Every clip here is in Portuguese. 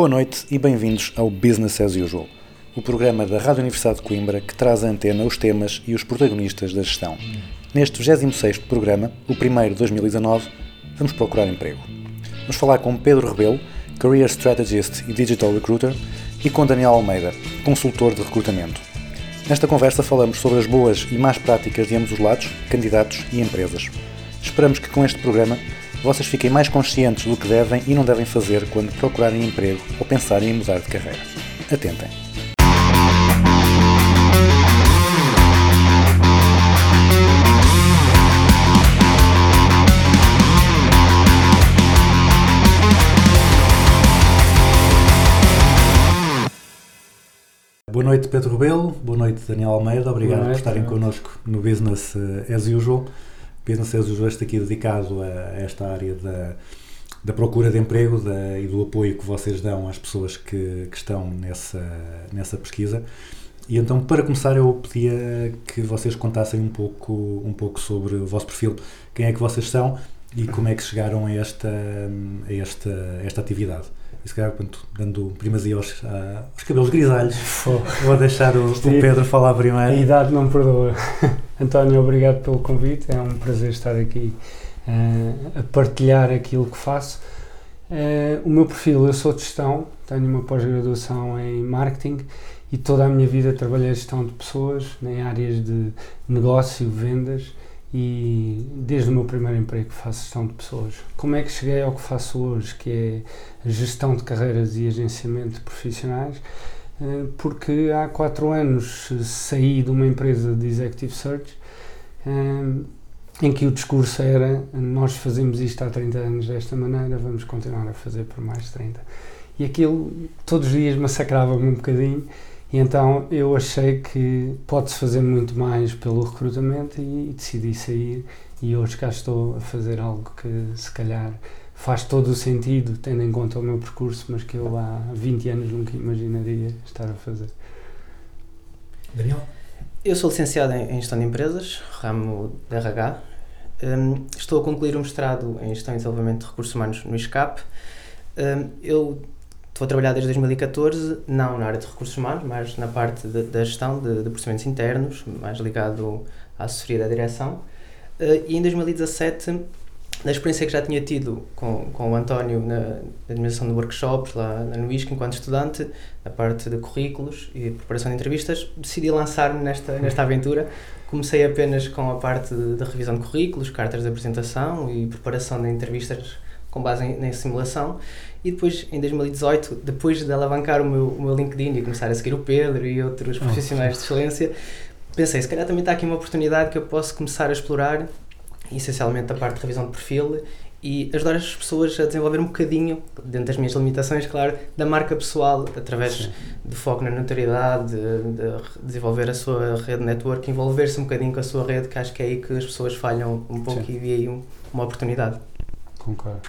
Boa noite e bem-vindos ao Business as Usual, o programa da Rádio Universidade de Coimbra que traz à antena os temas e os protagonistas da gestão. Neste 26º programa, o primeiro de 2019, vamos procurar emprego. Vamos falar com Pedro Rebelo, Career Strategist e Digital Recruiter, e com Daniel Almeida, consultor de recrutamento. Nesta conversa falamos sobre as boas e más práticas de ambos os lados, candidatos e empresas. Esperamos que com este programa vocês fiquem mais conscientes do que devem e não devem fazer quando procurarem emprego ou pensarem em mudar de carreira. Atentem. Boa noite, Pedro Rebelo. Boa noite, Daniel Almeida. Obrigado noite, por estarem connosco no Business eh, as Usual. Business as Usual este aqui dedicado a esta área da, da procura de emprego da- e do apoio que vocês dão às pessoas que, que estão nessa, nessa pesquisa. E então, para começar, eu pedia que vocês contassem um pouco, um pouco sobre o vosso perfil, quem é que vocês são e como é que chegaram a esta, a esta, a esta atividade. E se calhar, portanto, dando primazia aos, a- aos cabelos grisalhos, Fô, vou deixar o, o Sim. Pedro falar A primeiro. idade não perdoa. António, obrigado pelo convite. É um prazer estar aqui eh, a partilhar aquilo que faço. Eh, o meu perfil, eu sou de gestão, tenho uma pós-graduação em marketing e toda a minha vida trabalhei gestão de pessoas em áreas de negócio, vendas e desde o meu primeiro emprego faço gestão de pessoas. Como é que cheguei ao que faço hoje, que é gestão de carreiras e agenciamento de profissionais? Eh, porque há quatro anos saí de uma empresa de executive search eh, em que o discurso era nós fazemos isto há 30 anos desta maneira, vamos continuar a fazer por mais 30. E aquilo todos os dias massacrava-me um bocadinho e então eu achei que pode-se fazer muito mais pelo recrutamento e decidi sair e hoje cá estou a fazer algo que se calhar faz todo o sentido, tendo em conta o meu percurso, mas que eu há 20 anos nunca imaginaria estar a fazer. Daniel? Eu sou licenciado em Gestão de Empresas, ramo de RH. Hum, estou a concluir um mestrado em Gestão e Desenvolvimento de Recursos Humanos no ISCAP. Hum, eu a trabalhar desde 2014, não na área de recursos humanos, mas na parte da gestão de, de procedimentos internos, mais ligado à assessoria da direção. Uh, e em 2017, da experiência que já tinha tido com, com o António na, na administração de workshops lá no ISC enquanto estudante, na parte de currículos e preparação de entrevistas, decidi lançar-me nesta, nesta aventura. Comecei apenas com a parte de revisão de currículos, cartas de apresentação e preparação de entrevistas com base em, em simulação. E depois, em 2018, depois de alavancar o meu, o meu LinkedIn e começar a seguir o Pedro e outros profissionais de excelência, pensei, se calhar também está aqui uma oportunidade que eu posso começar a explorar, essencialmente a parte de revisão de perfil e ajudar as pessoas a desenvolver um bocadinho, dentro das minhas limitações, claro, da marca pessoal, através Sim. de foco na notoriedade, de, de desenvolver a sua rede de network, envolver-se um bocadinho com a sua rede, que acho que é aí que as pessoas falham um pouco Sim. e vi aí um- uma oportunidade. Concordo.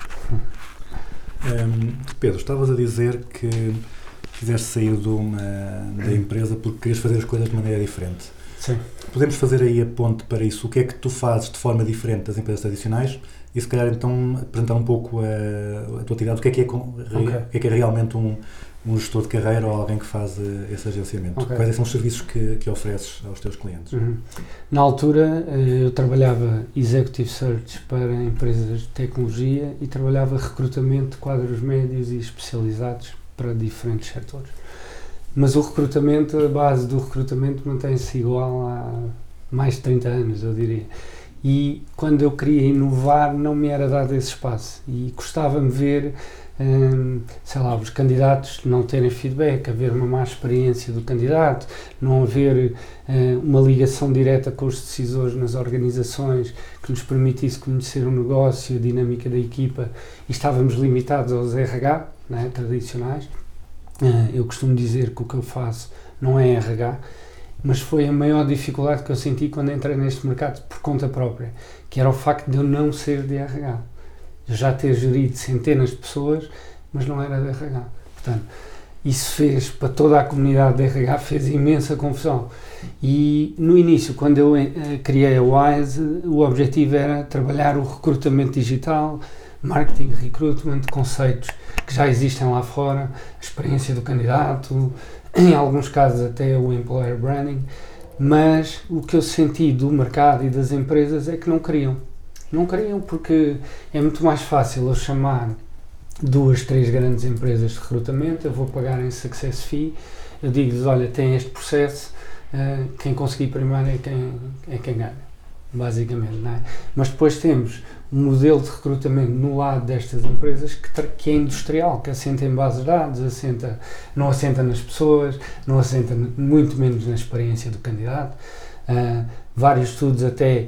Hum, Pedro, estavas a dizer que quiseste sair de uma, da empresa porque querias fazer as coisas de maneira diferente. Sim. Podemos fazer aí a ponte para isso. O que é que tu fazes de forma diferente das empresas tradicionais? E se calhar então apresentar um pouco a, a tua atividade. O que é que é, com- re- Ok. o que é, que é realmente um, um gestor de carreira ou alguém que faz eh, esse agenciamento? Ok. Quais é são os serviços que, que ofereces aos teus clientes? Uhum. Na altura eh, eu trabalhava executive search para empresas de tecnologia e trabalhava recrutamento de quadros médios e especializados para diferentes setores. Mas o recrutamento, a base do recrutamento mantém-se igual há mais de 30 anos, eu diria. E quando eu queria inovar, não me era dado esse espaço. E custava-me ver hum, sei lá, os candidatos não terem feedback, haver uma má experiência do candidato, não haver hum, uma ligação direta com os decisores nas organizações que nos permitisse conhecer o negócio, a dinâmica da equipa e estávamos limitados aos RH né, tradicionais. Hum, eu costumo dizer que o que eu faço não é RH, mas foi a maior dificuldade que eu senti quando entrei neste mercado por conta própria, que era o facto de eu não ser de RH. Já ter gerido centenas de pessoas, mas não era de RH. Portanto, isso fez para toda a comunidade de RH, fez imensa confusão. E no início, quando eu eh, criei a WISE, o objetivo era trabalhar o recrutamento digital, marketing, recruitment, conceitos que já existem lá fora, a experiência do candidato, em alguns casos até o employer branding, mas o que eu senti do mercado e das empresas é que não queriam. Não queriam porque é muito mais fácil eu chamar duas, três grandes empresas de recrutamento, eu vou pagar em success fee, eu digo-lhes, olha, tem este processo, uh, quem conseguir primeiro é quem, é quem ganha, basicamente, não é? Mas depois temos um modelo de recrutamento no lado destas empresas que, que é industrial, que assenta em bases de dados, assenta, não assenta nas pessoas, não assenta muito menos na experiência do candidato. Uh, vários estudos até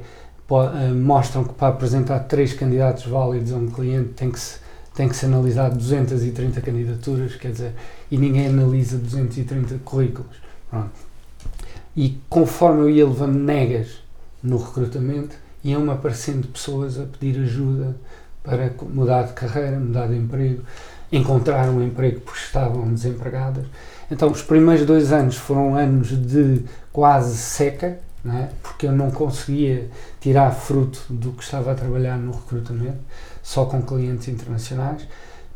mostram que para apresentar três candidatos válidos a um cliente tem que se tem que se analisar 230 candidaturas, quer dizer, e ninguém analisa 230 currículos. Pronto. E conforme eu ia levando negas no recrutamento, iam-me aparecendo pessoas a pedir ajuda para mudar de carreira, mudar de emprego, encontrar um emprego porque estavam desempregadas. Então, os primeiros dois anos foram anos de quase seca, é? porque eu não conseguia tirar fruto do que estava a trabalhar no recrutamento, só com clientes internacionais,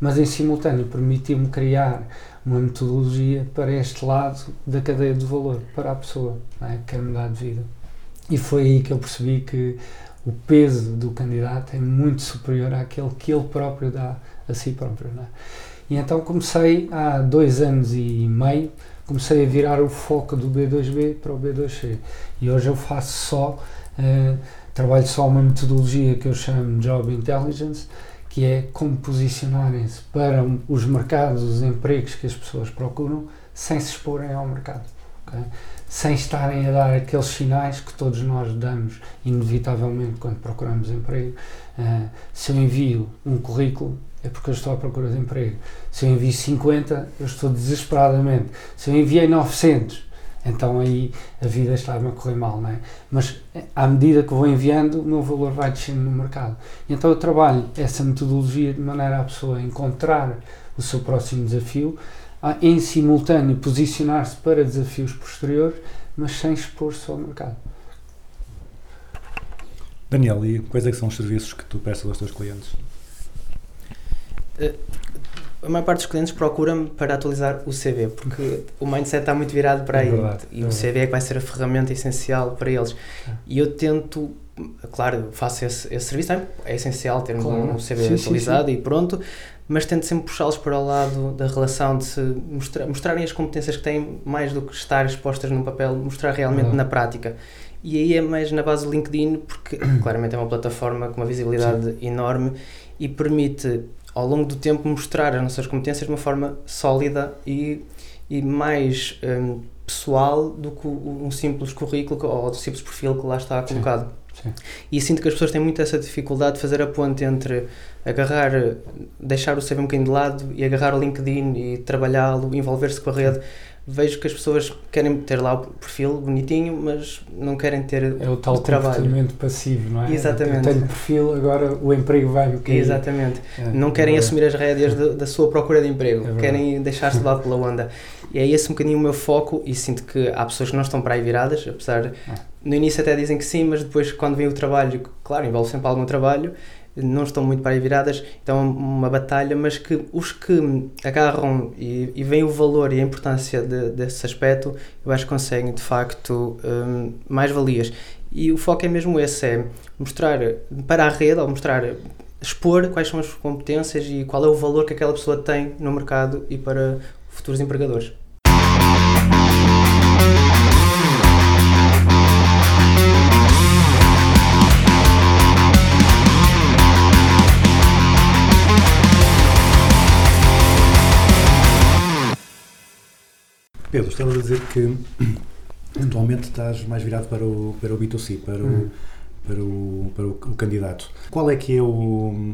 mas em simultâneo permitiu-me criar uma metodologia para este lado da cadeia de valor, para a pessoa é? que quer mudar de vida. E foi aí que eu percebi que o peso do candidato é muito superior àquele que ele próprio dá a si próprio. É? E então comecei há dois anos e meio comecei a virar o foco do B2B para o B2C. E hoje eu faço só, uh, trabalho só uma metodologia que eu chamo Job Intelligence, que é como posicionarem-se para os mercados, os empregos que as pessoas procuram, sem se exporem ao mercado. Okay? Sem estarem a dar aqueles sinais que todos nós damos, inevitavelmente, quando procuramos emprego. Uh, se eu envio um currículo, é porque eu estou à procura de emprego. Se eu envio 50, eu estou desesperadamente. Se eu enviei 900, então aí a vida está-me a correr mal, não é? Mas à medida que vou enviando, o meu valor vai descendo no mercado. Então eu trabalho essa metodologia de maneira a pessoa encontrar o seu próximo desafio, em simultâneo posicionar-se para desafios posteriores, mas sem expor-se ao mercado. Daniel, e quais é são os serviços que tu prestas aos teus clientes? A maior parte dos clientes procura-me para atualizar o CV, porque o mindset está muito virado para É aí. verdade, e é o CV é que vai ser a ferramenta essencial para eles. E eu tento, claro, faço esse, esse serviço também, é essencial termos Claro. um CV Sim, sim, atualizado e pronto, mas tento sempre puxá-los para o lado da relação de se mostra, mostrarem as competências que têm mais do que estar expostas num papel, mostrar realmente na prática. E aí é mais na base do LinkedIn, porque claramente é uma plataforma com uma visibilidade enorme e permite ao longo do tempo mostrar as nossas competências de uma forma sólida e, e mais hum, pessoal do que um simples currículo ou um simples perfil que lá está Sim, colocado. sim. E sinto que as pessoas têm muito essa dificuldade de fazer a ponte entre agarrar, deixar o CV um bocadinho de lado e agarrar o LinkedIn e trabalhá-lo, envolver-se com a rede. Vejo que as pessoas querem ter lá o perfil bonitinho, mas não querem ter É o tal o trabalho. passivo, não é? Exatamente. Eu tenho perfil, agora o emprego vai-me cair. Exatamente. É, não é querem verdade. assumir as rédeas de- da sua procura de emprego, É querem deixar-se levar pela onda. E é esse um bocadinho o meu foco e sinto que há pessoas que não estão para aí viradas, apesar Ah. no início até dizem que sim, mas depois quando vem o trabalho, claro, envolve sempre algum trabalho, não estão muito para aí viradas, então é uma batalha, mas que os que agarram e, e veem o valor e a importância de- desse aspecto, eu acho que conseguem de facto hum, mais valias. E o foco é mesmo esse, é mostrar para a rede, ou mostrar expor quais são as competências e qual é o valor que aquela pessoa tem no mercado e para futuros empregadores. Pedro, estavas a dizer que atualmente estás mais virado para o, para o B2C, para, o, para, o, para o, o candidato. Qual é que é o,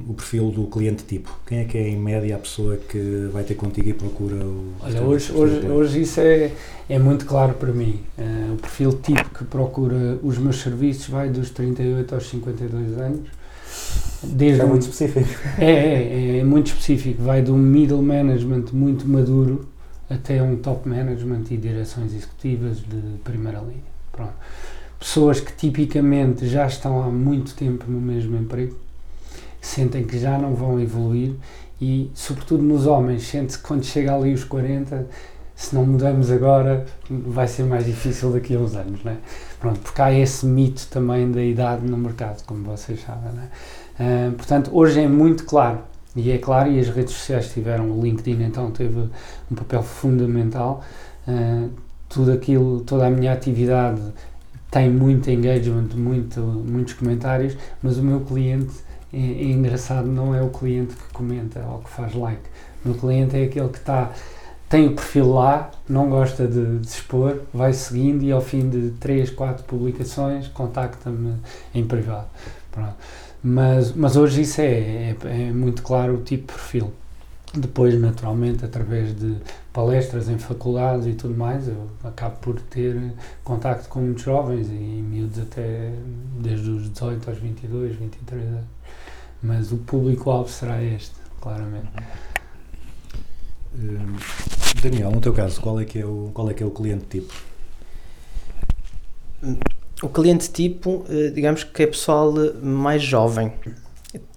o perfil do cliente tipo? Quem é que é em média a pessoa que vai ter contigo e procura o. Olha, hoje, hoje, hoje isso é, é muito claro para mim. Eh, o perfil tipo que procura os meus serviços vai dos 38 aos 52 anos. Desde É um- muito específico. É, é, é muito específico. Vai de um middle management muito maduro até um top management e direções executivas de primeira linha. Pronto. Pessoas que tipicamente já estão há muito tempo no mesmo emprego, sentem que já não vão evoluir e, sobretudo nos homens, sente-se que quando chega ali os 40, se não mudamos agora, vai ser mais difícil daqui a uns anos, né? Pronto, porque há esse mito também da idade no mercado, como vocês sabem, né? Ah, portanto, hoje é muito claro, e é claro, e as redes sociais tiveram, o LinkedIn então teve um papel fundamental, Ah, tudo aquilo, toda a minha atividade tem muito engagement, muito, muitos comentários, mas o meu cliente, é, é engraçado, não é o cliente que comenta ou que faz like, o meu cliente é aquele que está, tem o perfil lá, não gosta de, de expor, vai seguindo e ao fim de 3, 4 publicações contacta-me em privado. Pronto. Mas, mas hoje isso é, é, é muito claro o tipo de perfil. Depois, naturalmente, através de palestras em faculdades e tudo mais, eu acabo por ter contacto com muitos jovens e miúdos até desde os 18 aos 22, 23 anos. Mas o público-alvo será este, claramente. Hum, Daniel, no teu caso, qual é que é o, qual é, que é o cliente tipo? O cliente tipo, eh, digamos que é pessoal eh, mais jovem.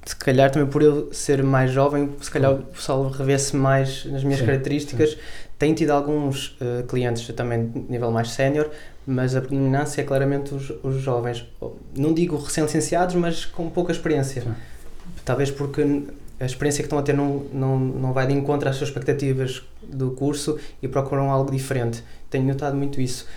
Se calhar também por eu ser mais jovem, se calhar o pessoal revê-se mais nas minhas Sim, características. Tenho tido alguns eh, clientes também de nível mais sénior, mas a predominância é claramente os, os jovens. Não digo recém-licenciados, mas com pouca experiência. Sim. Talvez porque a experiência que estão a ter não, não, não vai de encontro às suas expectativas do curso e procuram algo diferente. Tenho notado muito isso.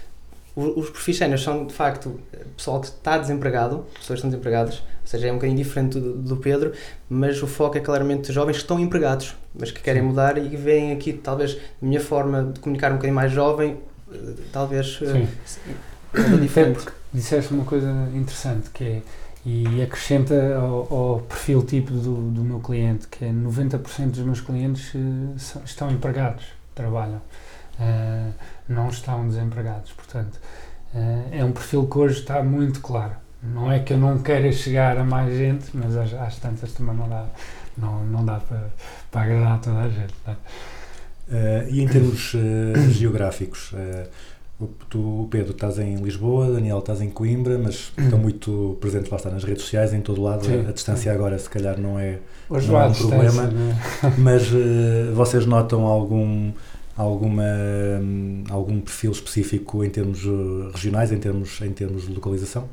Os perfis séniores são, de facto, pessoal que está desempregado, pessoas que estão desempregadas, ou seja, é um bocadinho diferente do, do Pedro, mas o foco é claramente jovens que estão empregados, mas que querem Sim. mudar e veem aqui, talvez, a minha forma de comunicar um bocadinho mais jovem, talvez eh, Sim. Até diferente. porque disseste uma coisa interessante que é e acrescenta ao, ao perfil tipo do, do meu cliente, que é 90% dos meus clientes eh, são- estão empregados, trabalham, eh, não estão desempregados. Portanto, eh, é um perfil que hoje está muito claro. Não é que eu não queira chegar a mais gente, mas às, às tantas também não dá, não, não dá para, para agradar a toda a gente. é? Eh, e em termos eh, geográficos, o- tu, Pedro, estás em Lisboa, Daniel, estás em Coimbra, mas estão muito presentes lá está nas redes sociais, em todo lado. Sim. A, a distância agora, se calhar, não é. Hoje Não há um problema. não é? Mas vocês notam algum, alguma, algum perfil específico em termos eh, regionais, em termos, em termos de localização?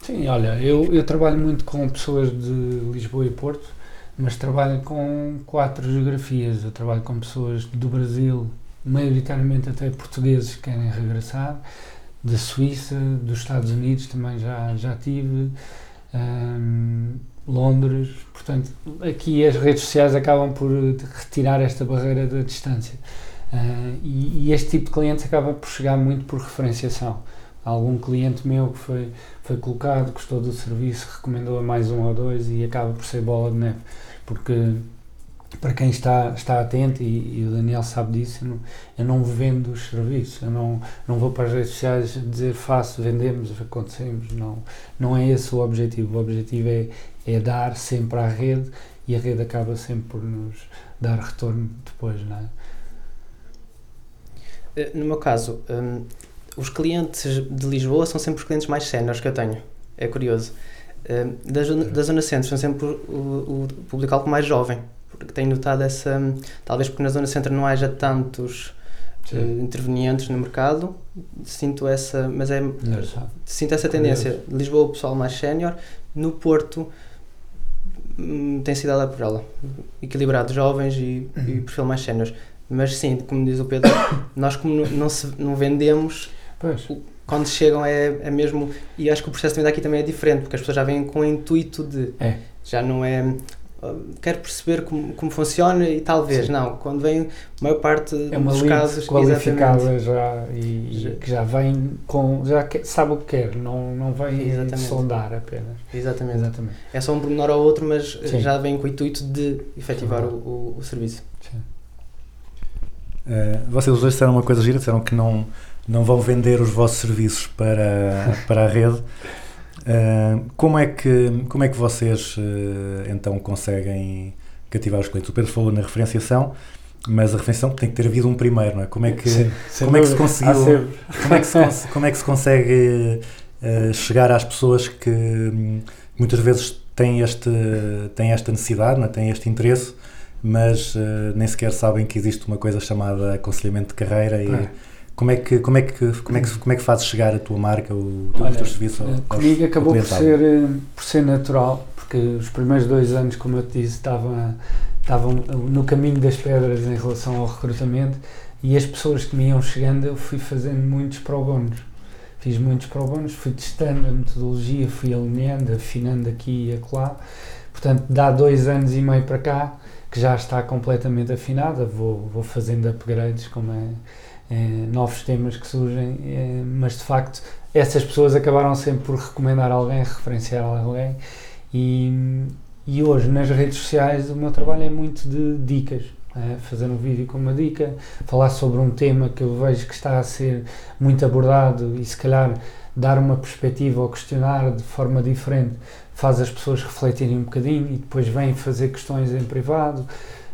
Sim, olha, eu, eu trabalho muito com pessoas de Lisboa e Porto, mas trabalho com quatro geografias. Eu trabalho com pessoas do Brasil, maioritariamente até portugueses que querem regressar, da Suíça, dos Estados Unidos também já, já tive, hum, Londres. Portanto, aqui as redes sociais acabam por retirar esta barreira da distância. Ah, e, e este tipo de clientes acaba por chegar muito por referenciação. Algum cliente meu que foi foi colocado, gostou do serviço, recomendou a mais um ou dois e acaba por ser bola de neve. Porque para quem está, está atento, e, e o Daniel sabe disso, eu não, eu não vendo os serviços, eu não, não vou para as redes sociais dizer faço, vendemos, acontecemos, não, não é esse o objetivo. O objetivo é, é dar sempre à rede e a rede acaba sempre por nos dar retorno depois, não é? Eh, No meu caso, hum, os clientes de Lisboa são sempre os clientes mais séniores que eu tenho. É curioso. Hum, da, zona, da zona centro são sempre o, o, público-alvo mais jovem. Porque tenho notado essa. hum, Talvez porque na zona centro não haja tantos eh, intervenientes no mercado. Sinto essa. Mas é. Sinto essa tendência. Lisboa, o pessoal mais sénior. No Porto, tem sido ela por ela. Equilibrado, jovens e, e perfil mais sénior. Mas sim, como diz o Pedro, nós como não, não, se, não vendemos, Pois, quando chegam é, é mesmo. E acho que o processo de venda aqui também é diferente, porque as pessoas já vêm com o intuito de. É. Já não é. Ah, quero perceber como, como funciona e talvez, Sim. não. Quando vem, a maior parte É uma dos lead casos, qualificada já e, e Já- que já vem com. já que- sabe o que quer, não, não vem Exatamente. sondar apenas. Exatamente. Exatamente. É só um pormenor ou outro, mas Sim. já vem com o intuito de efetivar o, o, o serviço. Sim. Eh, vocês dois disseram uma coisa gira, disseram que não, não vão vender os vossos serviços para, para a rede. Como, é que, como é que vocês eh, então conseguem cativar os clientes? O Pedro falou na referenciação, mas a referenciação tem que ter havido um primeiro, não é? Como é que, Sim, como é que conseguiu- como é que se, cons- como é que se consegue eh, chegar às pessoas que hum, muitas vezes têm, este, têm esta necessidade, não é? têm este interesse, mas eh, nem sequer sabem que existe uma coisa chamada aconselhamento de carreira e É. como é que como é que como é que como é que fazes chegar a tua marca, o, teu- Olha, serviços ao- Eh, Comigo acabou por ser, eh, por ser natural, porque os primeiros dois anos, como eu te disse, estava, estavam no caminho das pedras em relação ao recrutamento e as pessoas que me iam chegando eu fui fazendo muitos pro bonos. Fiz muitos pro bonos, fui testando a metodologia, fui alinhando, afinando aqui e acolá. Portanto, dá dois anos e meio para cá que já está completamente afinada, vou, vou fazendo upgrades, como é, novos temas que surgem, é, mas de facto essas pessoas acabaram sempre por recomendar alguém, referenciar alguém e, e hoje nas redes sociais o meu trabalho é muito de dicas. é, fazer um vídeo com uma dica, falar sobre um tema que eu vejo que está a ser muito abordado e se calhar dar uma perspectiva ou questionar de forma diferente faz as pessoas refletirem um bocadinho e depois vêm fazer questões em privado,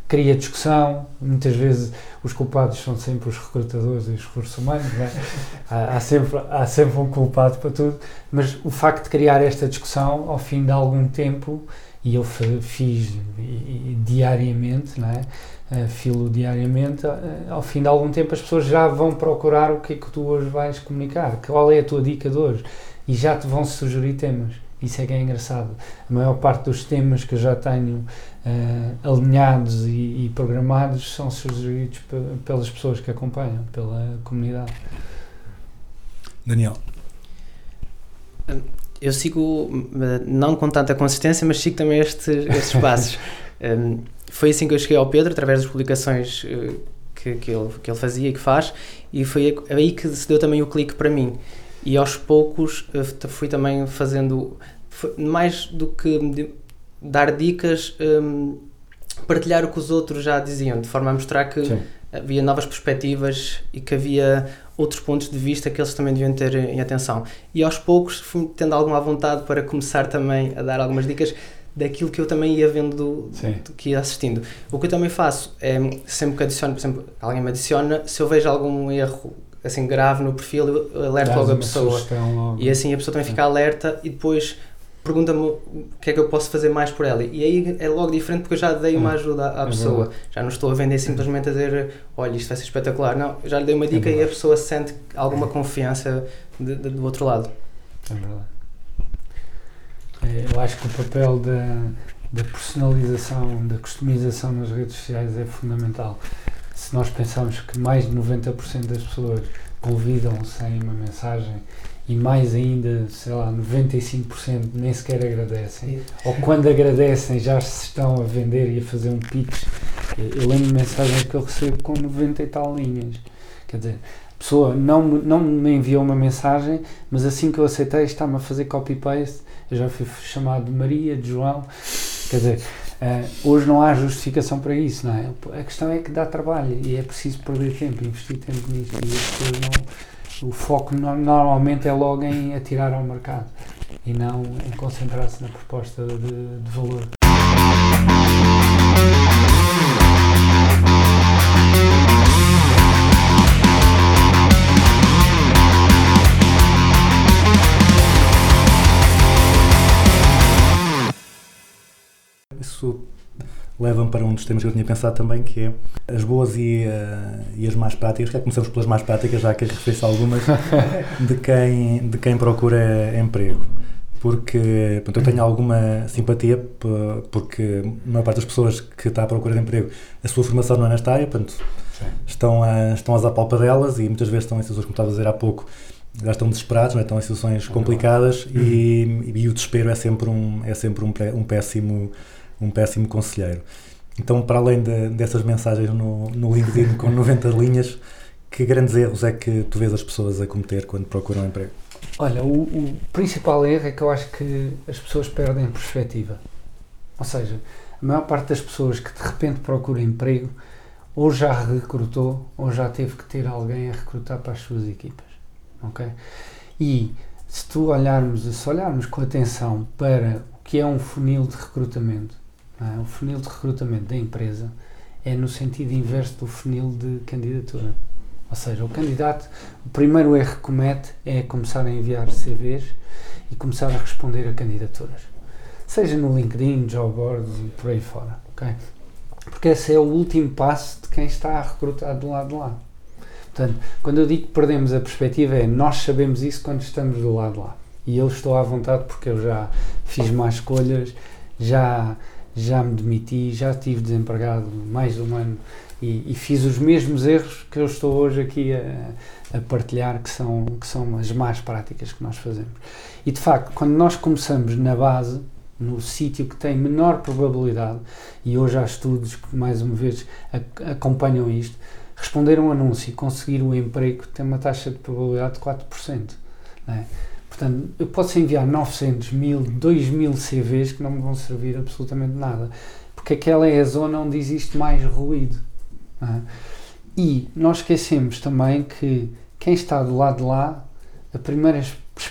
cria discussão, muitas vezes os culpados são sempre os recrutadores e os recursos humanos, é? há, há sempre, há sempre um culpado para tudo, mas o facto de criar esta discussão ao fim de algum tempo, e eu fiz diariamente, não é? Eh, filo diariamente, eh, ao fim de algum tempo as pessoas já vão procurar o que é que tu hoje vais comunicar, qual é a tua dica de hoje, e já te vão sugerir temas. Isso é que é engraçado. A maior parte dos temas que eu já tenho eh, alinhados e, e programados são sugeridos pe- pelas pessoas que acompanham, pela comunidade. Daniel, Eu sigo, eh, não com tanta consistência, mas sigo também estes, estes passos. Um, foi assim que eu cheguei ao Pedro, através das publicações eh, que, que, ele, que ele fazia e que faz, e foi aí que se deu também o clique para mim. E aos poucos fui também fazendo, mais do que dar dicas, um, partilhar o que os outros já diziam, de forma a mostrar que Sim. havia novas perspectivas e que havia outros pontos de vista que eles também deviam ter em atenção. E aos poucos fui tendo alguma vontade para começar também a dar algumas dicas daquilo que eu também ia vendo, do, Sim. do que ia assistindo. O que eu também faço é, sempre que adiciono, por exemplo, alguém me adiciona, se eu vejo algum erro assim grave no perfil, eu alerto Dás logo a pessoa. logo. E assim a pessoa também fica alerta e depois pergunta-me o que é que eu posso fazer mais por ela. E aí é logo diferente porque eu já dei uma É, ajuda à, à é pessoa. Já não estou a vender simplesmente a dizer olha, isto vai ser espetacular. Não, já lhe dei uma É dica e a pessoa sente alguma confiança de- de- do outro lado. É verdade. É, Eu acho que o papel da, da personalização, da customização nas redes sociais é fundamental. Se nós pensarmos que mais de 90% das pessoas convidam sem uma mensagem e mais ainda, sei lá, 95% nem sequer agradecem, ou quando agradecem já se estão a vender e a fazer um pitch. Eu lembro de mensagens que eu recebo com 90 e tal linhas. Quer dizer, a pessoa não, me- não me enviou uma mensagem, mas assim que eu aceitei está-me a fazer copy-paste. Eu já fui chamado de Maria, de João. Quer dizer, eh, hoje não há justificação para isso, não é? A questão é que dá trabalho e é preciso perder tempo, investir tempo nisto. E as pessoas não, o foco no- normalmente é logo em atirar ao mercado e não em concentrar-se na proposta de, de valor. Isso leva-me para um dos temas que eu tinha pensado também, que é as boas e, eh, e as más práticas. Já começamos pelas más práticas, já que referi-se a algumas, de quem, de quem procura emprego. Porque pronto, eu tenho alguma simpatia, porque a maior parte das pessoas que está à procura de emprego, a sua formação não é nesta área, portanto, estão, a, estão às apalpadelas e muitas vezes estão em situações, como estava a dizer há pouco, já estão desesperados, não é? estão em situações complicadas e, e o desespero é sempre um, é sempre um, um péssimo um péssimo conselheiro. Então, para além de- dessas mensagens no, no LinkedIn com 90 linhas, que grandes erros é que tu vês as pessoas a cometer quando procuram emprego? Olha, o, o principal erro é que eu acho que as pessoas perdem perspectiva. Ou seja, a maior parte das pessoas que de repente procuram emprego ou já recrutou ou já teve que ter alguém a recrutar para as suas equipas. Ok? E se tu olharmos, se olharmos com atenção para o que é um funil de recrutamento, é? o funil de recrutamento da empresa é no sentido inverso do funil de candidatura. Ou seja, o candidato, o primeiro erro que comete é começar a enviar CVs e começar a responder a candidaturas. Seja no LinkedIn, job boards e por aí fora. ok? Porque esse é o último passo de quem está a recrutar do lado de lá. Portanto, quando eu digo que perdemos a perspectiva, é nós sabemos isso quando estamos do lado de lá. E eu estou à vontade porque eu já fiz más escolhas, já, já me demiti, já estive desempregado mais de um ano e, e fiz os mesmos erros que eu estou hoje aqui a, a partilhar, que são, que são as más práticas que nós fazemos. E de facto, quando nós começamos na base, no sítio que tem menor probabilidade, e hoje há estudos que mais uma vez ac- acompanham isto, responder a um anúncio e conseguir o emprego tem uma taxa de probabilidade de 4%. não é? Portanto, eu posso enviar 900, 1000, 2000 CVs que não me vão servir absolutamente nada, porque aquela é a zona onde existe mais ruído. é? E nós esquecemos também que quem está do lado de lá, a primeira,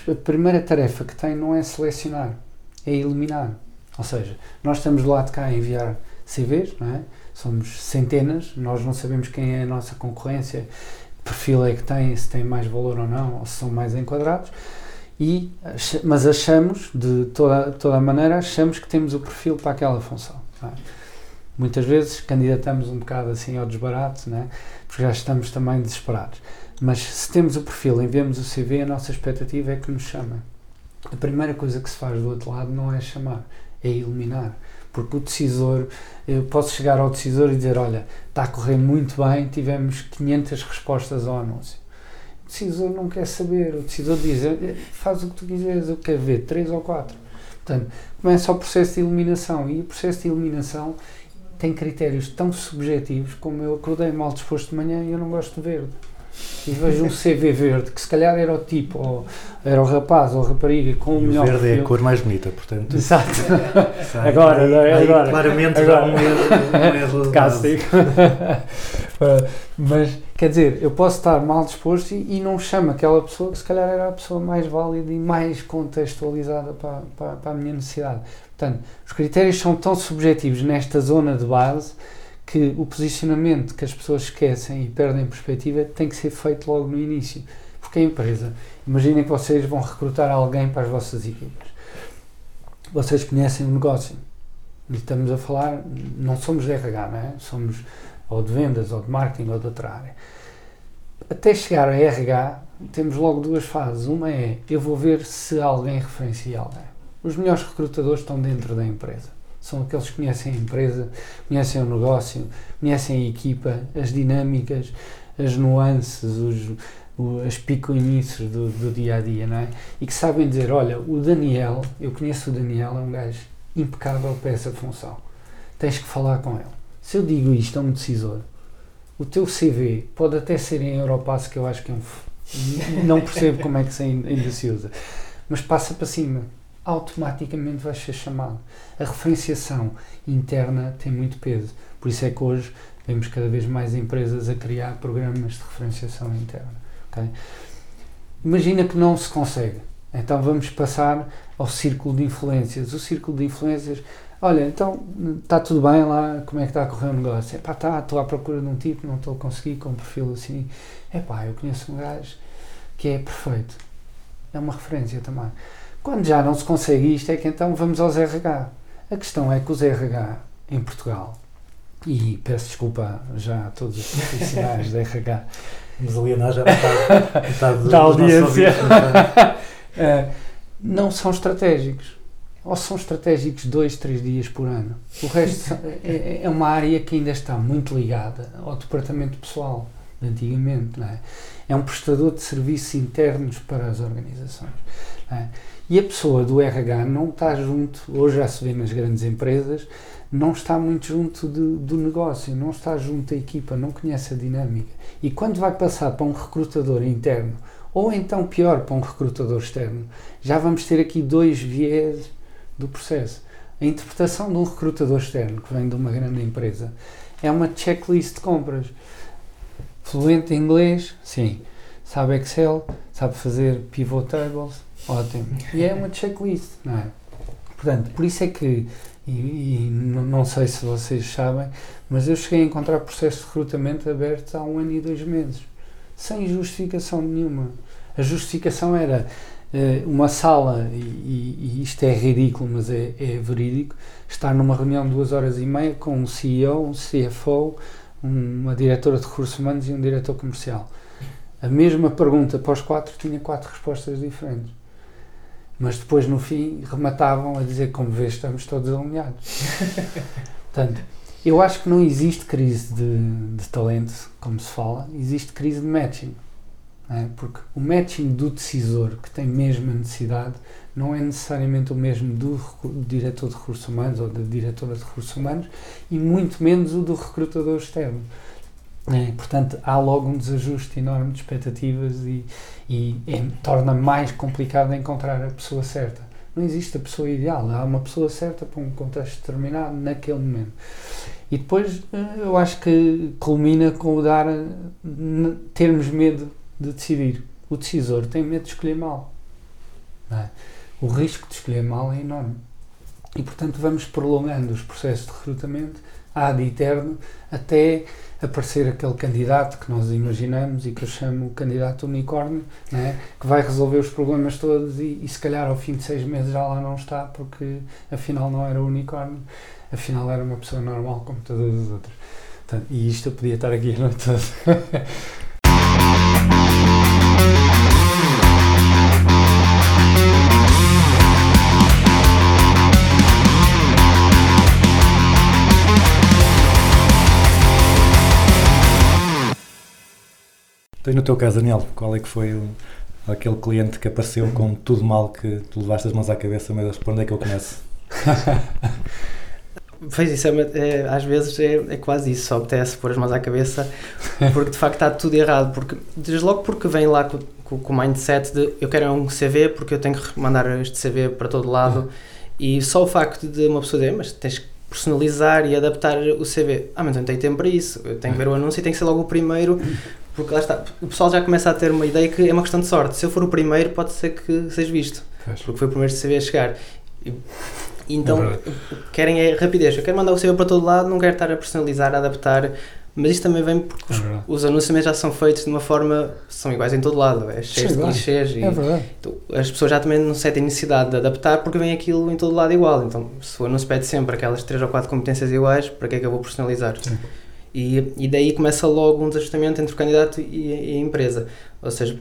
a primeira tarefa que tem não é selecionar, é eliminar. Ou seja, nós estamos do lado de cá a enviar CVs, não é? somos centenas, nós não sabemos quem é a nossa concorrência, que perfil é que tem, se tem mais valor ou não, ou se são mais enquadrados, e, mas achamos, de toda, toda a maneira, achamos que temos o perfil para aquela função. é? Muitas vezes candidatamos um bocado assim ao desbarato, é? porque já estamos também desesperados. Mas se temos o perfil, enviamos o CV, a nossa expectativa é que nos chamem. A primeira coisa que se faz do outro lado não é chamar, é eliminar. Porque o decisor, eu posso chegar ao decisor e dizer: Olha, está a correr muito bem, tivemos 500 respostas ao anúncio. O decisor não quer saber, o decisor diz: "Eh, Faz o que tu quiseres, eu quero ver, 3 ou 4. Portanto, começa o processo de eliminação e o processo de eliminação tem critérios tão subjetivos como eu acordei mal disposto de manhã e eu não gosto de verde. E vejo um CV verde, que se calhar era o tipo, ou era o rapaz ou a rapariga com o E o melhor verde é a cor mais bonita, portanto. Exato. sai- Agora, aí- aí agora, claramente agora. já um erro, um erro. Uh, Mas, quer dizer, eu posso estar mal disposto e, e não chamo aquela pessoa que se calhar era a pessoa mais válida e mais contextualizada para, para, para a minha necessidade. Portanto, os critérios são tão subjetivos nesta zona de base que o posicionamento que as pessoas esquecem e perdem perspectiva tem que ser feito logo no início. Porque a empresa, imaginem que vocês vão recrutar alguém para as vossas equipas. Vocês conhecem o negócio. E estamos a falar, não somos RH, não é? Somos ou de vendas, ou de marketing, ou de outra área. Até chegar a RH, temos logo duas fases. Uma é, eu vou ver se alguém referencia alguém. Os melhores recrutadores estão dentro da empresa. São aqueles que conhecem a empresa, conhecem o negócio, conhecem a equipa, as dinâmicas, as nuances, os, as picuinices do, do dia a dia, não é? E que sabem dizer: olha, o Daniel, eu conheço o Daniel, é um gajo impecável para essa função. Tens que falar com ele. Se eu digo isto a um decisor, o teu CV pode até ser em Europass, que eu acho que é um. Não percebo como é que ainda se usa, mas passa para cima. Automaticamente vais ser chamado. A referenciação interna tem muito peso. Por isso é que hoje vemos cada vez mais empresas a criar programas de referenciação interna. ok? Imagina que não se consegue. Então vamos passar ao círculo de influências. O círculo de influências Olha, então está tudo bem lá, como é que está a correr o negócio? Epá, tá, estou à procura de um tipo, não estou a conseguir com um perfil assim. Epá, eu conheço um gajo que é perfeito. É uma referência também. Quando já não se consegue isto, é que então vamos aos RH. A questão é que os RH em Portugal, e peço desculpa já a todos os profissionais de RH, Vamos alienar já metade, metade Da audiência. então. eh, não são estratégicos. Ou são estratégicos dois, três dias por ano. O resto são- é, é uma área que ainda está muito ligada ao departamento pessoal. de antigamente, é? É um prestador de serviços internos para as organizações. é? E a pessoa do RH não está junto, hoje já se vê nas grandes empresas, não está muito junto de- do negócio, não está junto da equipa, não conhece a dinâmica. E quando vai passar para um recrutador interno, ou então pior, para um recrutador externo, já vamos ter aqui dois viés do processo. A interpretação de um recrutador externo que vem de uma grande empresa é uma checklist de compras. Fluente em inglês, sim. Sabe Excel, sabe fazer pivot tables, ótimo. E é uma checklist, não é? Portanto, por isso é que, e, e não sei se vocês sabem, mas eu cheguei a encontrar processos de recrutamento abertos há um ano e dois meses, sem justificação nenhuma. A justificação era uma sala, e, e- isto é ridículo, mas é, é verídico, estar numa reunião de duas horas e meia com um CEO, um CFO, um- uma diretora de recursos humanos e um diretor comercial. A mesma pergunta para os quatro tinha quatro respostas diferentes. Mas depois, no fim, rematavam a dizer, como vês, estamos todos alinhados. Portanto, eu acho que não existe crise de, de talento, como se fala, existe crise de matching. É? Porque o matching do decisor, que tem mesmo a necessidade, não é necessariamente o mesmo do, diretor de recursos humanos ou da diretora de recursos humanos e muito menos o do recrutador externo. É, portanto, há logo um desajuste enorme de expectativas e, e é- torna mais complicado encontrar a pessoa certa. Não existe a pessoa ideal, há uma pessoa certa para um contexto determinado naquele momento. E depois eh, eu acho que culmina com o dar termos medo de decidir. O decisor tem medo de escolher mal. é? O risco de escolher mal é enorme. E portanto vamos prolongando os processos de recrutamento ad eterno até aparecer aquele candidato que nós imaginamos e que eu chamo o candidato unicórnio, é? que vai resolver os problemas todos e, e se calhar ao fim de seis meses já lá não está porque afinal não era unicórnio, afinal era uma pessoa normal como todas as outras. Portanto, e isto eu podia estar aqui a noite toda. Então, e no teu caso, Daniel, qual é que foi o- aquele cliente que apareceu com tudo mal que tu levaste as mãos à cabeça, Deus, por onde é que eu começo? Pois isso, é, é, às vezes é, é quase isso, só apetece pôr as mãos à cabeça, porque de facto está tudo errado, porque desde logo porque vem lá com, com- com o mindset de eu quero um CV porque eu tenho que mandar este CV para todo lado e só o facto de uma pessoa dizer, mas tens que personalizar e adaptar o CV, ah mas eu não tenho tempo para isso, eu tenho que ver o anúncio e tem que ser logo o primeiro, porque lá está, o pessoal já começa a ter uma ideia que é uma questão de sorte, se eu for o primeiro pode ser que seja visto porque foi o primeiro CV a chegar. E, e então, É querem é rapidez. Eu quero mandar o CV para todo lado, não quero estar a personalizar, a adaptar. Mas isto também vem porque É os, verdade. os anúncios já são feitos de uma forma. são iguais em todo lado. É cheio de clichês. E, É verdade. então, as pessoas já também não sentem necessidade de adaptar porque vem aquilo em todo lado igual. Então, se o anúncio pede sempre aquelas três ou quatro competências iguais, para que é que eu vou personalizar? Sim. E, e daí começa logo um desajustamento entre o candidato e, e a empresa. Ou seja,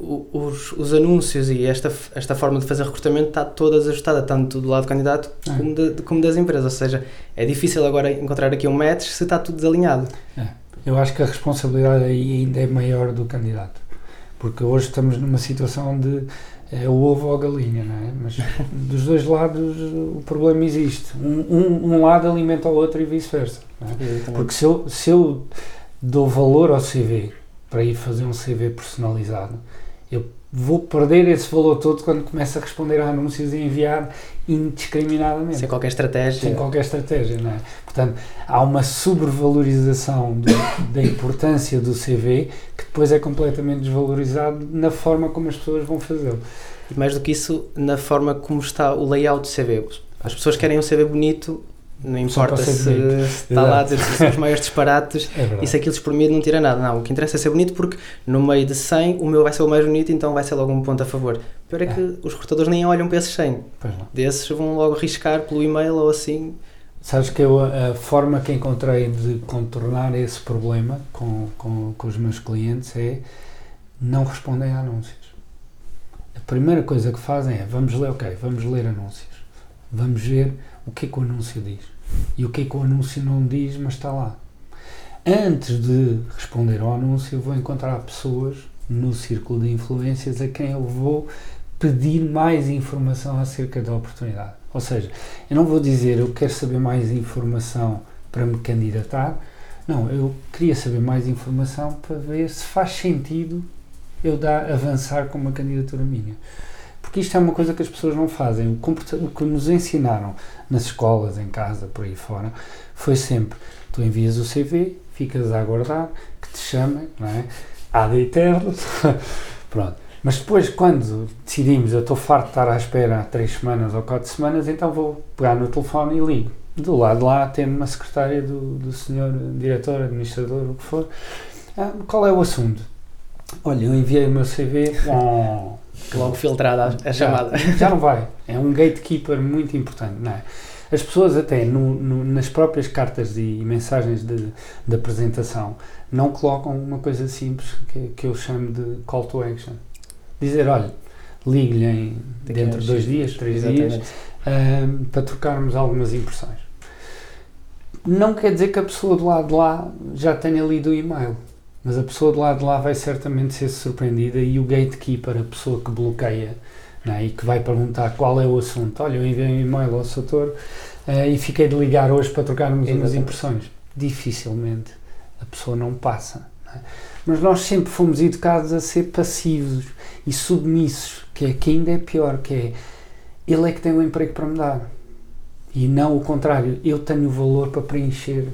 os, os anúncios e esta, esta forma de fazer recrutamento está toda desajustada, tanto do lado do candidato É. como, de- como das empresas. Ou seja, é difícil agora encontrar aqui um match se está tudo desalinhado. Eu acho que a responsabilidade aí ainda é maior do candidato. Porque hoje estamos numa situação de é o ovo ou a galinha, não é? Mas dos dois lados o problema existe. Um, um, um lado alimenta o outro e vice-versa. é? Porque se eu, se eu dou valor ao CV para ir fazer um CV personalizado, eu vou perder esse valor todo quando começo a responder a anúncios e enviar indiscriminadamente. Sem qualquer estratégia. Sem qualquer estratégia, não é? Portanto, há uma sobrevalorização do- da importância do CV que depois é completamente desvalorizado na forma como as pessoas vão fazê-lo. E mais do que isso, na forma como está o layout do CV. As pessoas querem um CV bonito, não importa se, se está lá a dizer são os maiores disparates É e se aquilo espremido não tira nada. Não, o que interessa é ser bonito porque no meio de 100 o meu vai ser o mais bonito, então vai ser logo um ponto a favor. Pior é que os recrutadores nem olham para esses 100. Pois não. Desses vão logo arriscar pelo e-mail ou assim. Sabes que eu, a, forma que encontrei de contornar esse problema com, com, com os meus clientes é não respondem a anúncios. A primeira coisa que fazem é vamos ler, ok, vamos ler anúncios. Vamos ver o que é que o anúncio diz. E o que é que o anúncio não diz, mas está lá. antes de responder ao anúncio, vou encontrar pessoas no círculo de influências a quem eu vou pedir mais informação acerca da oportunidade. Ou seja, eu não vou dizer eu quero saber mais informação para me candidatar, não, eu queria saber mais informação para ver se faz sentido eu dar, avançar com uma candidatura minha. Porque isto é uma coisa que as pessoas não fazem. O, o que nos ensinaram nas escolas, em casa, por aí fora, foi sempre: tu envias o CV, ficas a aguardar que te chamem, não é? Há de eterno. Pronto. Mas depois, quando decidimos, eu estou farto de estar à espera há três semanas ou quatro semanas, então vou pegar no telefone e ligo. Do lado lá, tendo uma secretária do, do senhor diretor, administrador, o que for. Ah, qual é o assunto? Olha, eu enviei o meu CV. bom, Logo filtrada a, a chamada. já, já não vai. É um gatekeeper muito importante, não é? As pessoas até no- no- nas próprias cartas e mensagens de, de apresentação não colocam uma coisa simples que, que eu chamo de call to action. Dizer, olha, ligue-lhe em- dentro de dois dias. dias, três dias, Exatamente. ahm, para trocarmos algumas impressões. Não quer dizer que a pessoa do lado de lá já tenha lido o e-mail, mas a pessoa do lado de lá vai certamente ser surpreendida e o gatekeeper, a pessoa que bloqueia não é? e que vai perguntar qual é o assunto. Olha, eu enviei um e-mail ao setor e fiquei de ligar hoje para trocarmos umas Exatamente. impressões. Dificilmente a pessoa não passa. não é? Mas nós sempre fomos educados a ser passivos e submissos, que é que ainda é pior, que é ele é que tem o emprego para me dar. E não o contrário, eu tenho o valor para preencher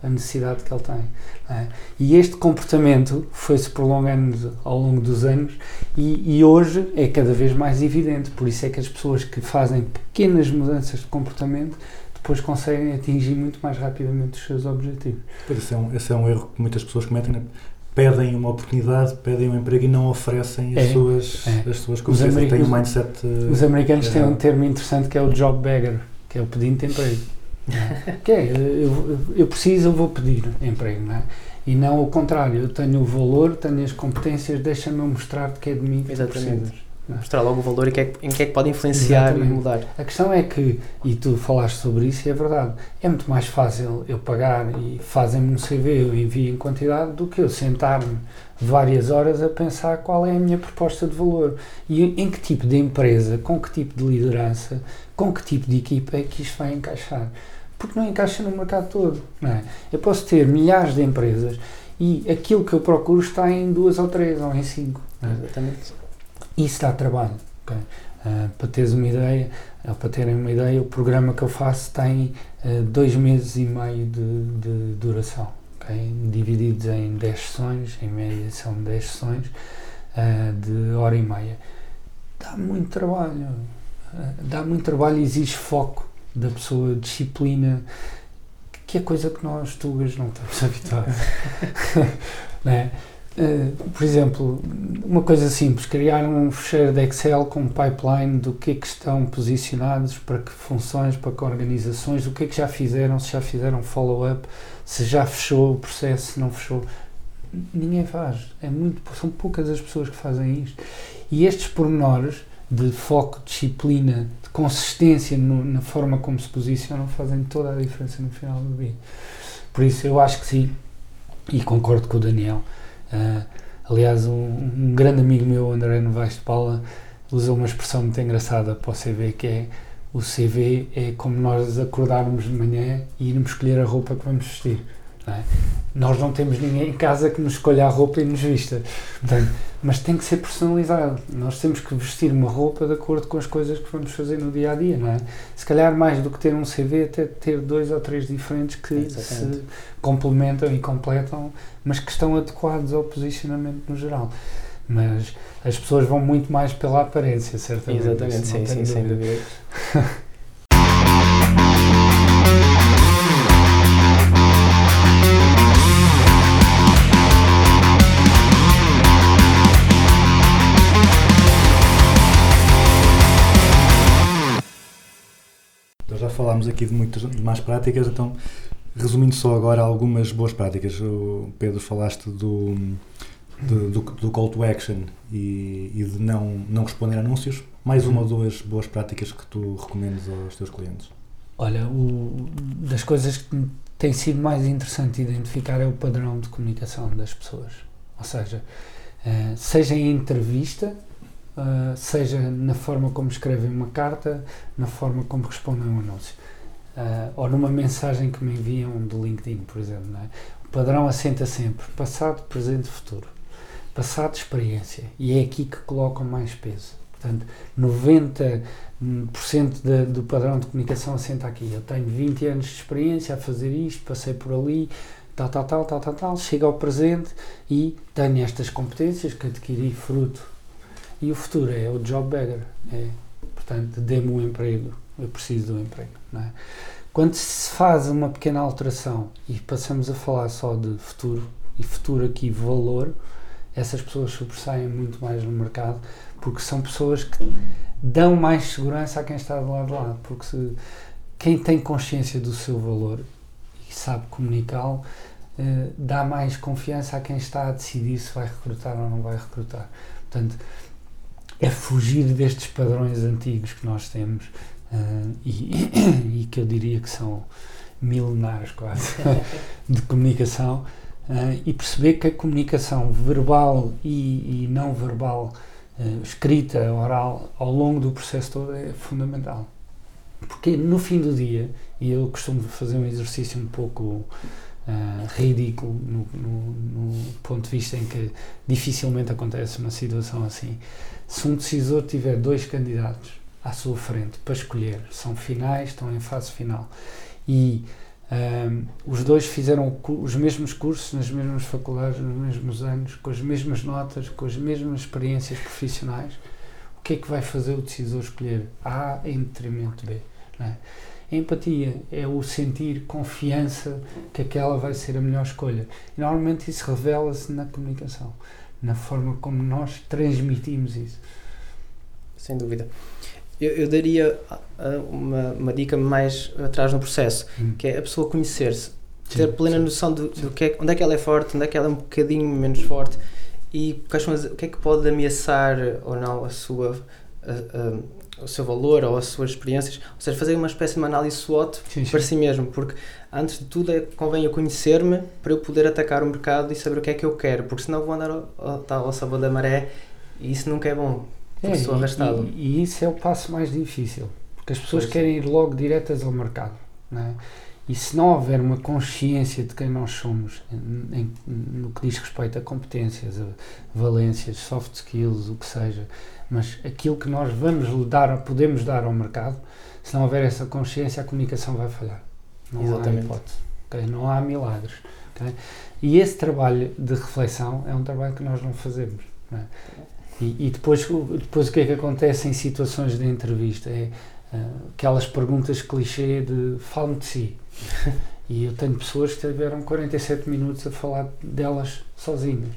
a necessidade que ele tem. é? E este comportamento foi-se prolongando ao longo dos anos e, e hoje é cada vez mais evidente. Por isso é que as pessoas que fazem pequenas mudanças de comportamento depois conseguem atingir muito mais rapidamente os seus objetivos. Esse é, um, esse é um erro que muitas pessoas cometem, né? Pedem uma oportunidade, pedem um emprego e não oferecem as É, suas, é. as suas competências. Têm os- um mindset. Os americanos têm um errado. termo interessante que é o job beggar, que é o pedinte de emprego. é? que é, eu, eu preciso, eu vou pedir emprego, não é? E não o contrário, eu tenho o valor, tenho as competências, deixa-me mostrar-te que é de mim que tu Exatamente. Mostrar logo o valor e que é em que é que pode influenciar Exatamente. e mudar. A questão é que, e tu falaste sobre isso e é verdade, é muito mais fácil eu pagar e fazem-me um CV, eu envio em quantidade, do que eu sentar-me várias horas a pensar qual é a minha proposta de valor e em que tipo de empresa, com que tipo de liderança, com que tipo de equipa é que isto vai encaixar. Porque não encaixa no mercado todo, não é? Eu posso ter milhares de empresas e aquilo que eu procuro está em duas ou três ou em cinco. é? Exatamente. Isso dá trabalho. ok? Ah, para teres uma ideia, para terem uma ideia, o programa que eu faço tem ah, dois meses e meio de, de duração, ok? divididos em 10 sessões, em média são 10 sessões ah, de hora e meia. Dá muito trabalho, dá muito trabalho e exige foco da pessoa, disciplina, que é coisa que nós tugas não estamos habituados. não é? Uh, por exemplo, uma coisa simples, criar um fecheiro de Excel com um pipeline do que é que estão posicionados, para que funções, para que organizações, o que é que já fizeram, se já fizeram follow-up, se já fechou o processo, se não fechou. Ninguém faz. É muito, são poucas as pessoas que fazem isto. E estes pormenores de foco, disciplina, de consistência no- na forma como se posicionam fazem toda a diferença no final do dia. Por isso eu acho que sim, e concordo com o Daniel. Ah, aliás, um, um grande amigo meu, André Novaes de Paula, usa uma expressão muito engraçada para o CV que é o CV é como nós acordarmos de manhã e irmos escolher a roupa que vamos vestir. Não é? Nós não temos ninguém em casa que nos escolha a roupa e nos vista. Portanto, mas tem que ser personalizado. Nós temos que vestir uma roupa de acordo com as coisas que vamos fazer no dia a dia, não é? Se calhar mais do que ter um CV, até ter dois ou três diferentes que Exatamente. se complementam e completam, mas que estão adequados ao posicionamento no geral. Mas as pessoas vão muito mais pela aparência, certamente. Exatamente, sim, sim, sem dúvida. falámos aqui de muitas más práticas, então resumindo só agora algumas boas práticas. O Pedro falaste do, do, do, do call to action e, e de não, não responder anúncios. Mais uma ou duas boas práticas que tu recomendas aos teus clientes. Olha, o, das coisas que tem sido mais interessante identificar é o padrão de comunicação das pessoas. Ou seja, eh, seja em entrevista, eh, seja na forma como escrevem uma carta, na forma como respondem a um anúncio. Eh, ou numa mensagem que me enviam do LinkedIn, por exemplo. é? O padrão assenta sempre passado, presente futuro. Passado, experiência. E é aqui que colocam mais peso. Portanto, 90% da- do padrão de comunicação assenta aqui. Eu tenho 20 anos de experiência a fazer isto, passei por ali, tal, tal, tal, tal, tal, tal, chego ao presente e tenho estas competências que adquiri fruto. E o futuro é o job beggar. É, portanto, dê-me um emprego, eu preciso de um emprego. É? Quando se faz uma pequena alteração e passamos a falar só de futuro, e futuro aqui valor, essas pessoas sobressaem muito mais no mercado porque são pessoas que dão mais segurança a quem está do lado de lá. Porque se, quem tem consciência do seu valor e sabe comunicá-lo, eh, dá mais confiança a quem está a decidir se vai recrutar ou não vai recrutar. Portanto, é fugir destes padrões antigos que nós temos eh, e, e que eu diria que são milenares quase de comunicação eh, e perceber que a comunicação verbal e, e não verbal, eh, escrita, oral, ao longo do processo todo é fundamental. Porque no fim do dia, e eu costumo fazer um exercício um pouco ah, ridículo no, no- no ponto de vista em que dificilmente acontece uma situação assim. Se um decisor tiver dois candidatos à sua frente para escolher, são finais, estão em fase final, e ahm, os dois fizeram os mesmos cursos nas mesmas faculdades, nos mesmos anos, com as mesmas notas, com as mesmas experiências profissionais, o que é que vai fazer o decisor escolher A em detrimento de B? não é? Empatia é o sentir confiança que aquela vai ser a melhor escolha. E normalmente isso revela-se na comunicação, na forma como nós transmitimos isso. Sem dúvida. Eu, eu daria uma, uma dica mais atrás no processo, Hum. que é a pessoa conhecer-se, ter plena sim. noção do, do que é, onde é que ela é forte, onde é que ela é um bocadinho menos forte e quais são as- o que é que pode ameaçar ou não a sua, a- o seu valor ou as suas experiências. Ou seja, fazer uma espécie de uma análise SWOT Sim, sim. para si mesmo, porque antes de tudo é, convém eu conhecer-me para eu poder atacar o mercado e saber o que é que eu quero, porque senão vou andar ao, ao, sabor da maré e isso nunca é bom. É, sou arrastado. E, e isso é o passo mais difícil, porque as pessoas Pois. querem ir logo diretas ao mercado. Não é? E se não houver uma consciência de quem nós somos, em- em- no que diz respeito a competências, a valências, soft skills, o que seja, mas aquilo que nós vamos dar, podemos dar ao mercado, se não houver essa consciência, a comunicação vai falhar. Não Exatamente. há hipótese. ok? Não há milagres. ok? E esse trabalho de reflexão é um trabalho que nós não fazemos. não é? E, e depois, o- depois o que é que acontece em situações de entrevista? É ah, aquelas perguntas clichê de fale-me de si. e eu tenho pessoas que tiveram 47 minutos a falar delas sozinhas.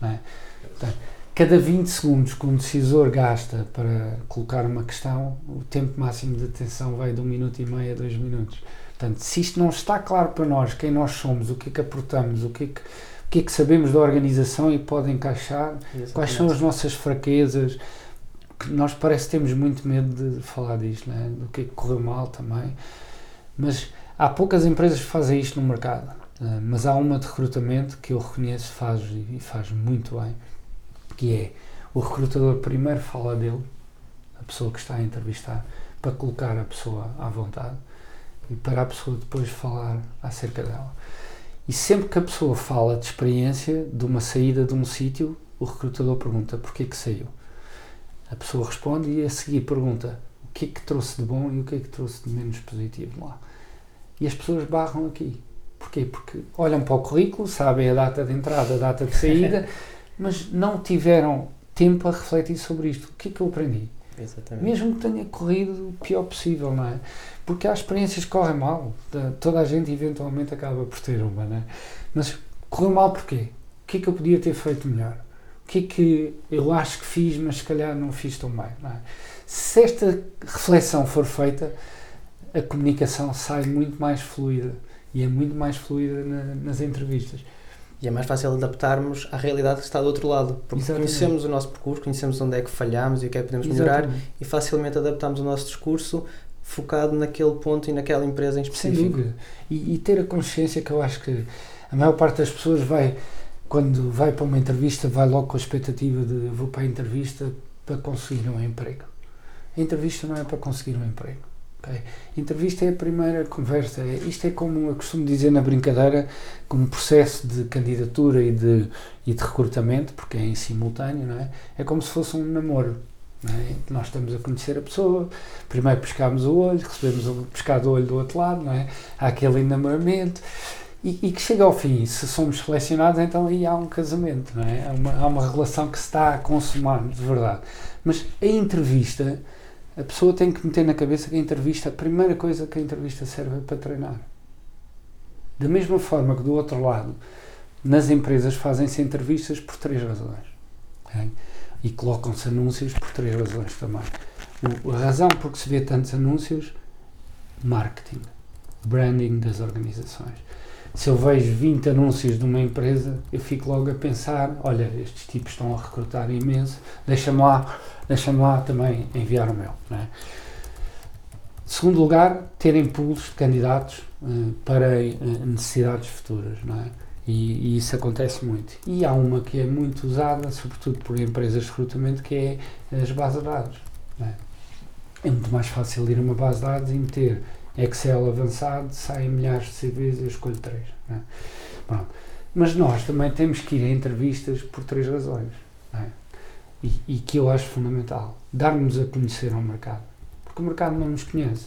não é? Portanto, cada 20 segundos que um decisor gasta para colocar uma questão, o tempo máximo de atenção vai de um minuto e meio a dois minutos. Portanto, se isto não está claro para nós, quem nós somos, o que é que aportamos, o que é que, o que, é que sabemos da organização e pode encaixar, Quais são as nossas fraquezas? Que nós parece que temos muito medo de falar disto, né? do que é que correu mal também. Mas há poucas empresas que fazem isto no mercado. eh, Mas há uma de recrutamento que eu reconheço faz e faz muito bem, que é o recrutador primeiro fala dele, a pessoa que está a entrevistar, para colocar a pessoa à vontade e para a pessoa depois falar acerca dela. E sempre que a pessoa fala de experiência, de uma saída de um sítio, o recrutador pergunta porquê que saiu. A pessoa responde e a seguir pergunta o que é que trouxe de bom e o que é que trouxe de menos positivo lá. E as pessoas barram aqui. Porquê? Porque olham para o currículo, sabem a data de entrada, a data de saída, mas não tiveram tempo a refletir sobre isto. O que é que eu aprendi? Exatamente. Mesmo que tenha corrido o pior possível, não é? Porque há experiências que correm mal. Da- Toda a gente eventualmente acaba por ter uma, não é? Mas correu mal porquê? O que é que eu podia ter feito melhor? O que é que eu acho que fiz, mas se calhar não fiz tão bem, não é? Se esta reflexão for feita, a comunicação sai muito mais fluida e é muito mais fluida na- nas entrevistas. E é mais fácil adaptarmos à realidade que está do outro lado, porque Exatamente. conhecemos o nosso percurso, conhecemos onde é que falhamos e o que é que podemos melhorar Exatamente. e facilmente adaptamos o nosso discurso focado naquele ponto e naquela empresa em Sem específico. dúvida. E, e ter a consciência que eu acho que a maior parte das pessoas vai, quando vai para uma entrevista, vai logo com a expectativa de vou para a entrevista para conseguir um emprego. A entrevista não é para conseguir um emprego. Ok? A entrevista é a primeira conversa. É- Isto é como eu costumo dizer na brincadeira, como processo de candidatura e de, e de recrutamento, porque é em simultâneo, não é? É como se fosse um namoro. é? Nós estamos a conhecer a pessoa, primeiro pescamos o olho, recebemos o pescado olho do outro lado, não é? Há aquele enamoramento e, e que chega ao fim, se somos selecionados, então aí há um casamento, não é? Há uma, há uma relação que se está a consumar, de verdade. Mas a entrevista, a pessoa tem que meter na cabeça que a entrevista, a primeira coisa que a entrevista serve é para treinar. Da mesma forma que do outro lado, nas empresas fazem-se entrevistas por três razões. ok? E colocam-se anúncios por três razões também. O- a razão por que se vê tantos anúncios, marketing, branding das organizações. Se eu vejo 20 anúncios de uma empresa, eu fico logo a pensar, olha, estes tipos estão a recrutar imenso, deixa-me lá, deixa lá também enviar o meu. É? Segundo lugar, ter impulsos de candidatos eh, para eh, necessidades futuras, é? E, e isso acontece muito. E há uma que é muito usada, sobretudo por empresas de recrutamento, que é as bases de dados. é? É muito mais fácil ir a uma base de dados e meter Excel avançado, saem milhares de CVs eu escolho três. é? Pronto. Mas nós também temos que ir a entrevistas por três razões. é? E, e que eu acho fundamental. Dar-nos a conhecer ao mercado. Porque o mercado não nos conhece.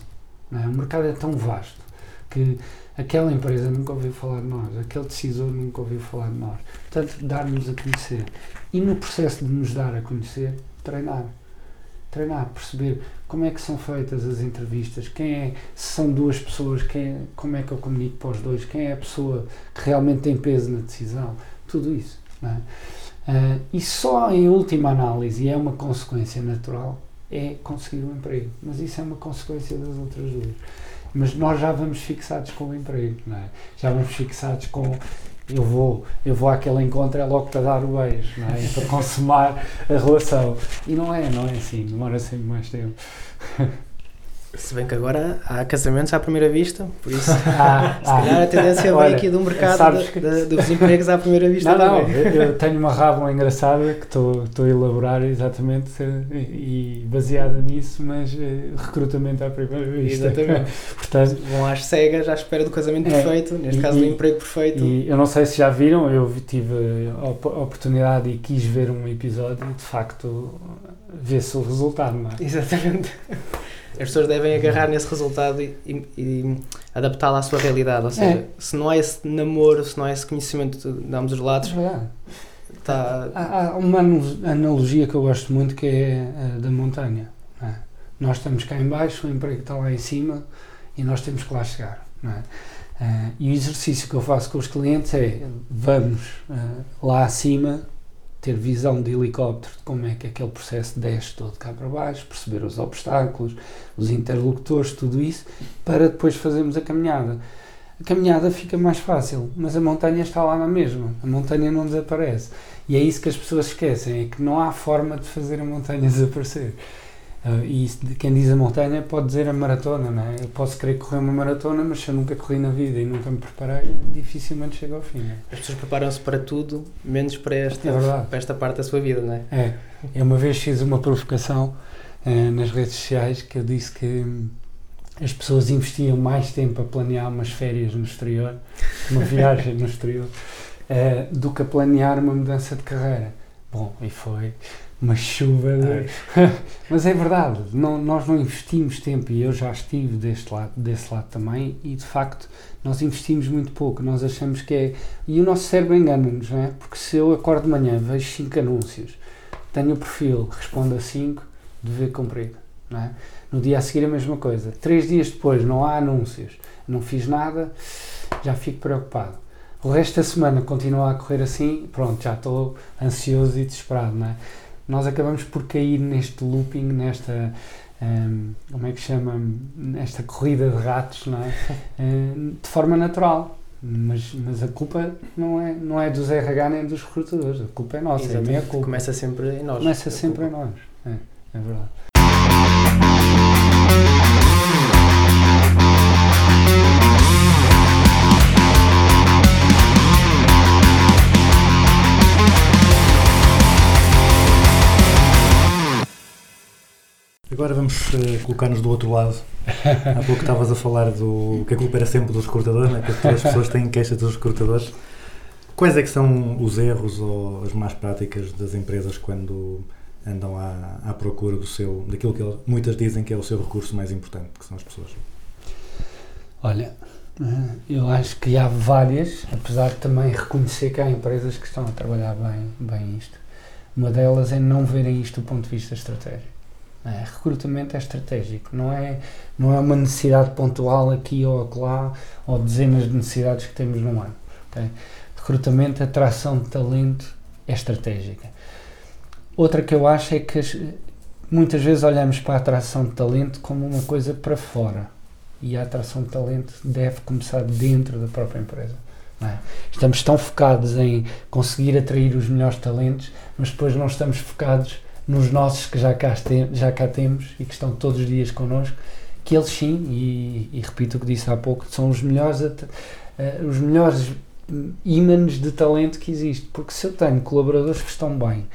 não é? O mercado é tão vasto que aquela empresa nunca ouviu falar de nós, aquele decisor nunca ouviu falar de nós. Portanto, dar-nos a conhecer. E no processo de nos dar a conhecer, treinar. Treinar, perceber como é que são feitas as entrevistas, quem é, se são duas pessoas, quem como é que eu comunico para os dois, quem é a pessoa que realmente tem peso na decisão, tudo isso. é? Ah, e só em última análise, e é uma consequência natural, é conseguir um emprego. Mas isso é uma consequência das outras duas. Mas nós já vamos fixados com o emprego, é? Já vamos fixados com eu vou, eu vou àquele encontro é logo para dar o beijo, não é? É para consumar a relação. E não é, não é assim, demora sempre mais tempo. Se bem que agora há casamentos à primeira vista, por isso Ah, se calhar a tendência vem olha, aqui do mercado que- dos empregos à primeira vista Não, não, também. eu, tenho uma rábula engraçada que estou a elaborar exatamente eh, e, baseada nisso, mas eh, recrutamento à primeira vista. Exatamente. Portanto, Vão às cegas à espera do casamento É. perfeito, neste E- caso do emprego perfeito. E eu não sei se já viram, eu tive a oportunidade e quis ver um episódio e de facto vê-se o resultado, não é? Exatamente. As pessoas devem agarrar nesse resultado e, e- e adaptá-lo à sua realidade. Ou seja, É. se não há esse namoro, se não há esse conhecimento de, de ambos os lados, verdade. está. Há, há uma analogia que eu gosto muito que é a da montanha. é? Nós estamos cá em baixo, o emprego está lá em cima e nós temos que lá chegar. é? Ah, e o exercício que eu faço com os clientes é vamos ah, lá acima ter visão de helicóptero de como é que aquele processo desce todo cá para baixo, perceber os obstáculos, os interlocutores, tudo isso, para depois fazermos a caminhada. A caminhada fica mais fácil, mas a montanha está lá na mesma. A montanha não desaparece. E é isso que as pessoas esquecem, é que não há forma de fazer a montanha desaparecer. Ah, e isso quem diz a montanha pode dizer a maratona, não é? Eu posso querer correr uma maratona, mas se eu nunca corri na vida e nunca me preparei, dificilmente chego ao fim. é? As pessoas preparam-se para tudo, menos para esta, É para esta parte da sua vida, não é? É, eu uma vez fiz uma provocação eh, nas redes sociais que eu disse que as pessoas investiam mais tempo a planear umas férias no exterior, uma viagem no exterior, eh, do que a planear uma mudança de carreira. Bom, e foi uma chuva de... Mas é verdade, não, nós não investimos tempo e eu já estive deste lado, desse lado também e de facto nós investimos muito pouco, nós achamos que é... E o nosso cérebro engana-nos, não é? Porque se eu acordo de manhã, vejo cinco anúncios, tenho o perfil, respondo a 5, dever cumprido. Não é? No dia a seguir a mesma coisa. Três dias depois não há anúncios, não fiz nada, já fico preocupado. O resto da semana continua a correr assim, pronto, já estou ansioso e desesperado. Não é? Nós acabamos por cair neste looping, nesta. hum, como é que chama? Nesta corrida de ratos, não é? Hum, de forma natural. Mas, mas a culpa não é, não é dos RH nem dos recrutadores, a culpa é nossa, é a minha Exatamente. culpa. Começa sempre em nós. Começa sempre em culpa. nós. É, é verdade. Agora vamos eh, colocar-nos do outro lado. Há pouco estavas a falar do que a culpa era sempre dos recrutadores, né? que as pessoas têm queixas dos recrutadores. Quais é que são os erros ou as más práticas das empresas quando andam à, à procura do seu, daquilo que muitas dizem que é o seu recurso mais importante, que são as pessoas? Olha, eh, eu acho que há várias, apesar de também reconhecer que há empresas que estão a trabalhar bem, bem isto. Uma delas é não verem isto do ponto de vista estratégico. É, recrutamento é estratégico, não é, não é uma necessidade pontual aqui ou acolá, ou dezenas de necessidades que temos num ano. ok? Recrutamento, atração de talento é estratégica. Outra que eu acho é que as- muitas vezes olhamos para a atração de talento como uma coisa para fora e a atração de talento deve começar dentro da própria empresa. é? Estamos tão focados em conseguir atrair os melhores talentos, mas depois não estamos focados nos nossos que já cá, tem- já cá temos e que estão todos os dias connosco, que eles sim, e, e repito o que disse há pouco, são os melhores, eh, os melhores hum, ímãs de talento que existe. Porque se eu tenho colaboradores que estão bem,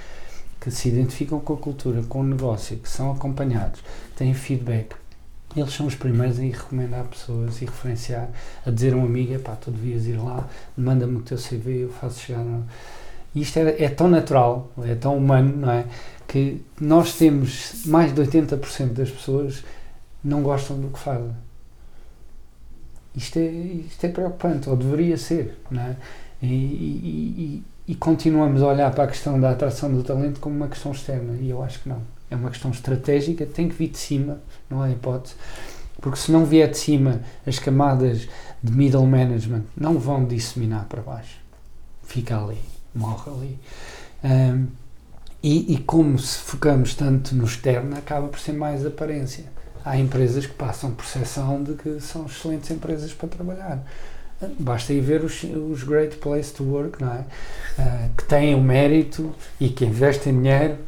que se identificam com a cultura, com o negócio, que são acompanhados, têm feedback, eles são os primeiros a recomendar pessoas e referenciar, a dizer a um amigo, pá, tu devias ir lá, manda-me o teu CV, eu faço chegar. no-" E isto é, é tão natural, é tão humano, não é? Que nós temos mais de 80% das pessoas não gostam do que fazem. Isto é, isto é preocupante, ou deveria ser, não é? E, e- e- e continuamos a olhar para a questão da atração do talento como uma questão externa, e eu acho que não. É uma questão estratégica, tem que vir de cima, não há hipótese, porque se não vier de cima, as camadas de middle management não vão disseminar para baixo. Fica ali, morre ali. Ahm, e, e como se focamos tanto no externo, acaba por ser mais aparência. Há empresas que passam percepção de que são excelentes empresas para trabalhar. Basta ir ver os, os Great Place to Work, não é? Ah, que têm o mérito e que investem dinheiro,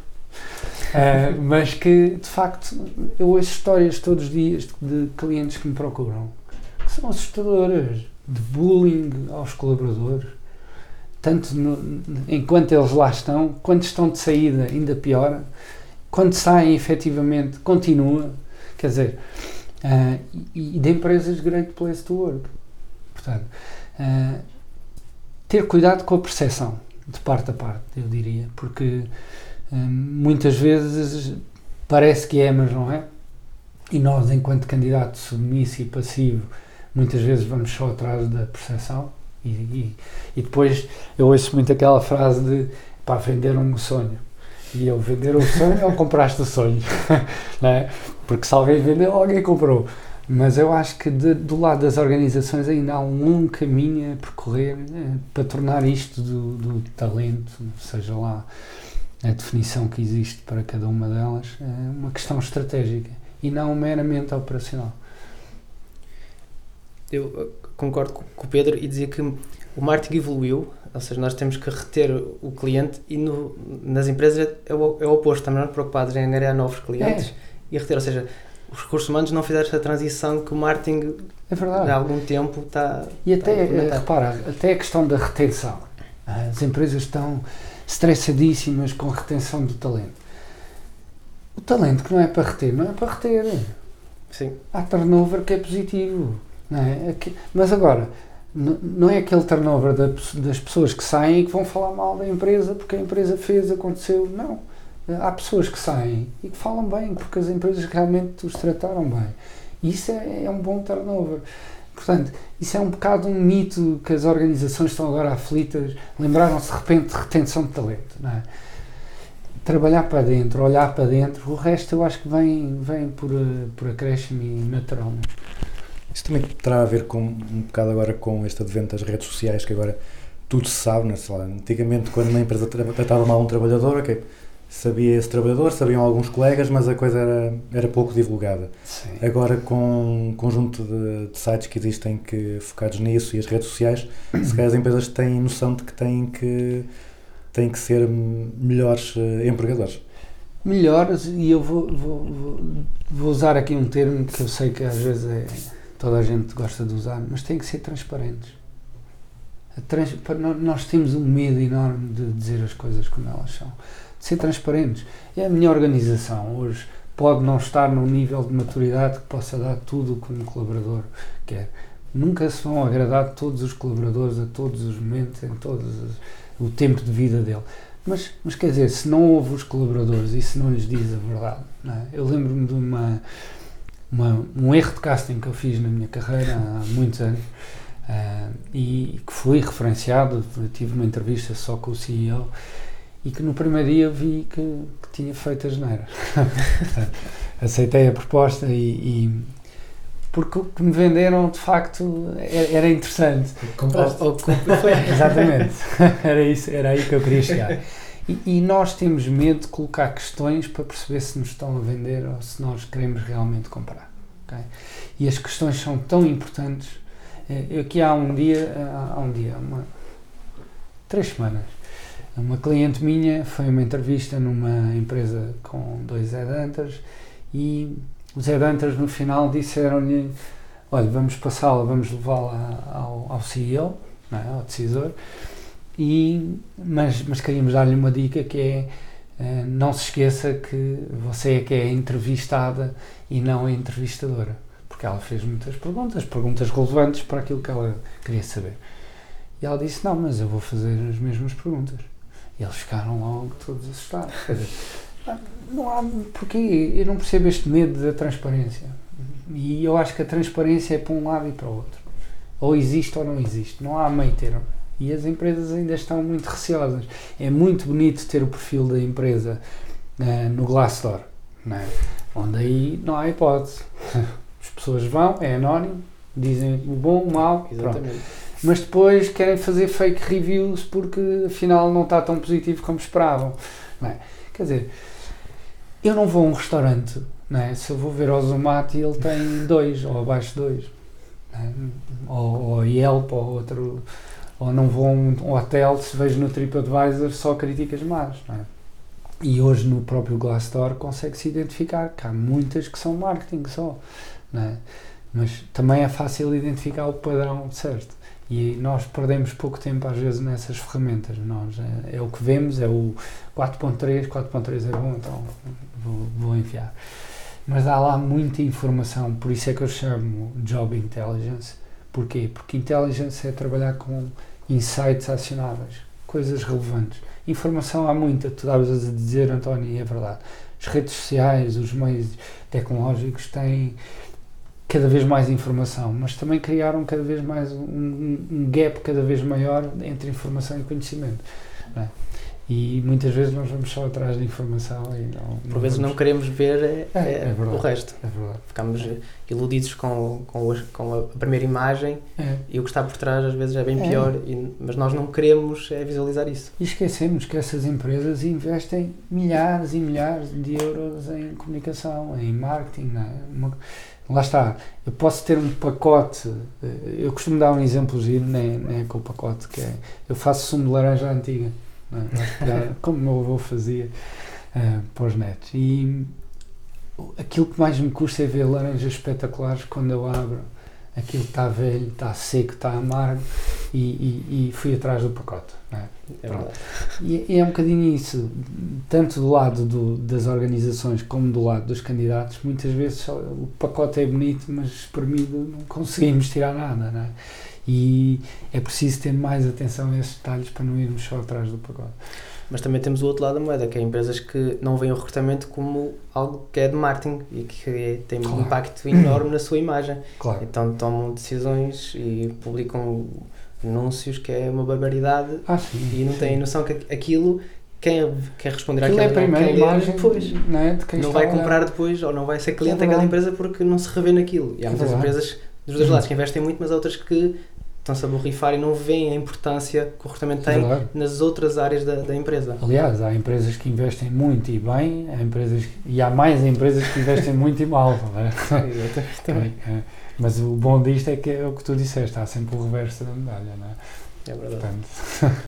ah, mas que de facto eu ouço histórias todos os dias de clientes que me procuram que são assustadoras de bullying aos colaboradores, tanto no- enquanto eles lá estão, quando estão de saída ainda piora, quando saem efetivamente continua, quer dizer, ah, e, e de empresas Great Place to Work. Portanto, ah, ter cuidado com a percepção, de parte a parte, eu diria, porque ah, muitas vezes parece que é, mas não é. E nós, enquanto candidato submisso e passivo, muitas vezes vamos só atrás da percepção. E, e, e depois eu ouço muito aquela frase de para venderam-me o sonho. E eu vender o sonho ou compraste o sonho? é? Porque se alguém vendeu, alguém comprou. Mas eu acho que de- do lado das organizações ainda há um longo caminho a percorrer eh, para tornar isto do, do talento, seja lá a definição que existe para cada uma delas, eh, uma questão estratégica e não meramente operacional. Eu concordo co- com o Pedro e dizia que o marketing evoluiu, ou seja, nós temos que reter o cliente e no- nas empresas é o, é o oposto, estamos mais preocupados em angariar novos clientes e reter, ou seja, os recursos humanos não fizeram esta transição que o marketing É verdade. há algum tempo está, E está a até, eh, implementar. repara, até a questão da retenção. As empresas estão estressadíssimas com a retenção do talento. O talento que não é para reter, não é para reter. Sim, Há turnover que é positivo. Não é? Aqui- Mas agora, não é aquele turnover das pessoas que saem e que vão falar mal da empresa porque a empresa fez, aconteceu. Não. Há pessoas que saem e que falam bem porque as empresas realmente os trataram bem. Isso é, é um bom turnover. Portanto, isso é um bocado um mito que as organizações estão agora aflitas. Lembraram-se de repente de retenção de talento. Não é? Trabalhar para dentro, olhar para dentro, o resto eu acho que vem, vem por, eh, por acréscimo e naturalmente. Isso também terá a ver com um bocado agora com este advento das redes sociais, que agora tudo se sabe, né? Sei lá, antigamente quando uma empresa tra- tratava mal um trabalhador, ok, sabia esse trabalhador, sabiam alguns colegas, mas a coisa era, era pouco divulgada. Sim. Agora com um conjunto de, de sites que existem que focados nisso e as redes sociais, se calhar as empresas têm noção de que têm que, têm que ser melhores eh, empregadores. melhores e eu vou, vou, vou, vou usar aqui um termo que eu sei que às vezes é, toda a gente gosta de usar, mas tem que ser transparentes. Trans- nós temos um medo enorme de dizer as coisas como elas são. De ser transparentes. É a minha organização hoje pode não estar num nível de maturidade que possa dar tudo o que um colaborador quer. Nunca se vão agradar todos os colaboradores a todos os momentos, em todos os- o tempo de vida dele. Mas, mas quer dizer, se não ouve os colaboradores e se não lhes diz a verdade, é? eu lembro-me de uma, uma- um erro de casting que eu fiz na minha carreira há muitos anos ah, e que fui referenciado, tive uma entrevista só com o CEO e que no primeiro dia vi que, que tinha feito as neiras. Aceitei a proposta e, e- porque o que me venderam de facto era, interessante. Ou- ou- Exatamente. era, isso, era aí que eu queria chegar. E, e nós temos medo de colocar questões para perceber se nos estão a vender ou se nós queremos realmente comprar. ok? E as questões são tão importantes. Eh, Eu aqui há um dia, há há um dia, uma, três semanas, uma cliente minha foi uma entrevista numa empresa com dois headhunters e os headhunters no final disseram-lhe olha, vamos passá-la, vamos levá-la ao, ao CEO, é? ao decisor, e, mas, mas queríamos dar-lhe uma dica que é eh, não se esqueça que você é que é entrevistada e não a entrevistadora, porque ela fez muitas perguntas, perguntas relevantes para aquilo que ela queria saber. E ela disse, não, mas eu vou fazer as mesmas perguntas. E eles ficaram logo todos assustados. Dizer, não há porquê, eu não percebo este medo da transparência. E eu acho que a transparência é para um lado e para o outro. Ou existe ou não existe. Não há meio termo. E as empresas ainda estão muito receosas. É muito bonito ter o perfil da empresa eh, no Glassdoor, não é? onde aí não há hipótese. As pessoas vão, é anónimo, dizem o bom, o. Exatamente. mas depois querem fazer fake reviews porque afinal não está tão positivo como esperavam. é? Quer dizer, eu não vou a um restaurante, é? se eu vou ver ao Zomato e ele tem dois ou abaixo de dois, é? ou, ou Yelp ou outro, ou não vou a um, hotel se vejo no TripAdvisor só críticas más. Não é? E hoje no próprio Glassdoor consegue-se identificar que há muitas que são marketing só, não é? mas também é fácil identificar o padrão certo. E nós perdemos pouco tempo às vezes nessas ferramentas. Nós, é, é o que vemos, é o 4.3, 4.3 é bom, então vou, vou enviar. Mas há lá muita informação, por isso é que eu chamo Job Intelligence. Porquê? Porque Intelligence é trabalhar com insights acionáveis, coisas relevantes. Informação há muita, tu estavas a dizer, António, e é verdade. As redes sociais, os meios tecnológicos têm cada vez mais informação, mas também criaram cada vez mais um, um- gap cada vez maior entre informação e conhecimento. é? E muitas vezes nós vamos só atrás de informação e não. Por vezes não vamos- queremos ver é, É, é é verdade. o resto. É verdade. Ficamos eh, iludidos com, com, com a primeira imagem É. e o que está por trás às vezes é bem É. pior, e- mas nós não queremos é, visualizar isso. E esquecemos que essas empresas investem milhares e milhares de euros em comunicação, em marketing. Não é? Uma- lá está, eu posso ter um pacote, eh, eu costumo dar um exemplo giro, nem, nem é com o pacote, que é, eu faço sumo de laranja antiga, é? Como o meu avô fazia eh, para os netos. E aquilo que mais me custa é ver laranjas espetaculares quando eu abro. Aquilo está velho, está seco, está amargo e, e- e fui atrás do pacote. é? É. E, e é um bocadinho isso, tanto do lado do- das organizações como do lado dos candidatos, muitas vezes o pacote é bonito, mas espremido não conseguimos tirar nada, não é? E é preciso ter mais atenção a esses detalhes para não irmos só atrás do pacote. Mas também temos o outro lado da moeda, que é empresas que não veem o recrutamento como algo que é de marketing e que é- tem um Claro. impacto enorme na sua imagem. Claro. Então tomam decisões e publicam anúncios que é uma barbaridade Ah, sim. e não têm noção que aquilo, quem quer responder Aquilo àquilo é a primeira lê imagem depois. não, é, de quem não está vai olhar. comprar depois ou não vai ser cliente É daquela verdade. empresa porque não se revê naquilo. E há muitas empresas dos dois lados que investem muito, mas há outras que estão-se a borrifar e não veem a importância que o recrutamento É tem verdade. nas outras áreas da, da empresa. Aliás, há empresas que investem muito e bem, há empresas, e há mais empresas que investem muito e mal. É? Também. É, Mas o bom disto é que é o que tu disseste, há sempre o reverso da medalha, não é? É verdade. Portanto,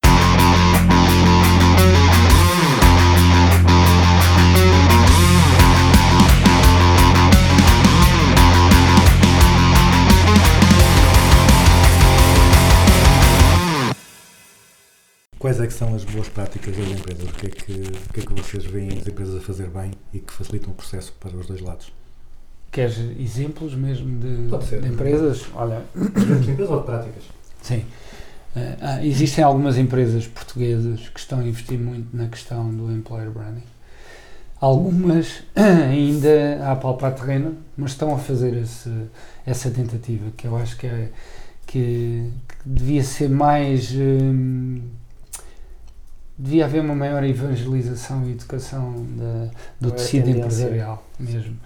quais é que são as boas práticas das empresas? O que é que, o que, é que vocês veem as empresas a fazer bem e que facilitam o processo para os dois lados? Queres exemplos mesmo de, Pode ser. de empresas? Olha, empresas ou de práticas? sim. Ah, existem algumas empresas portuguesas que estão a investir muito na questão do employer branding. Algumas ainda a palpar terreno, mas estão a fazer esse, essa tentativa, que eu acho que, é, que, que devia ser mais. hum, devia haver uma maior evangelização e educação da, do tecido tendência. empresarial mesmo.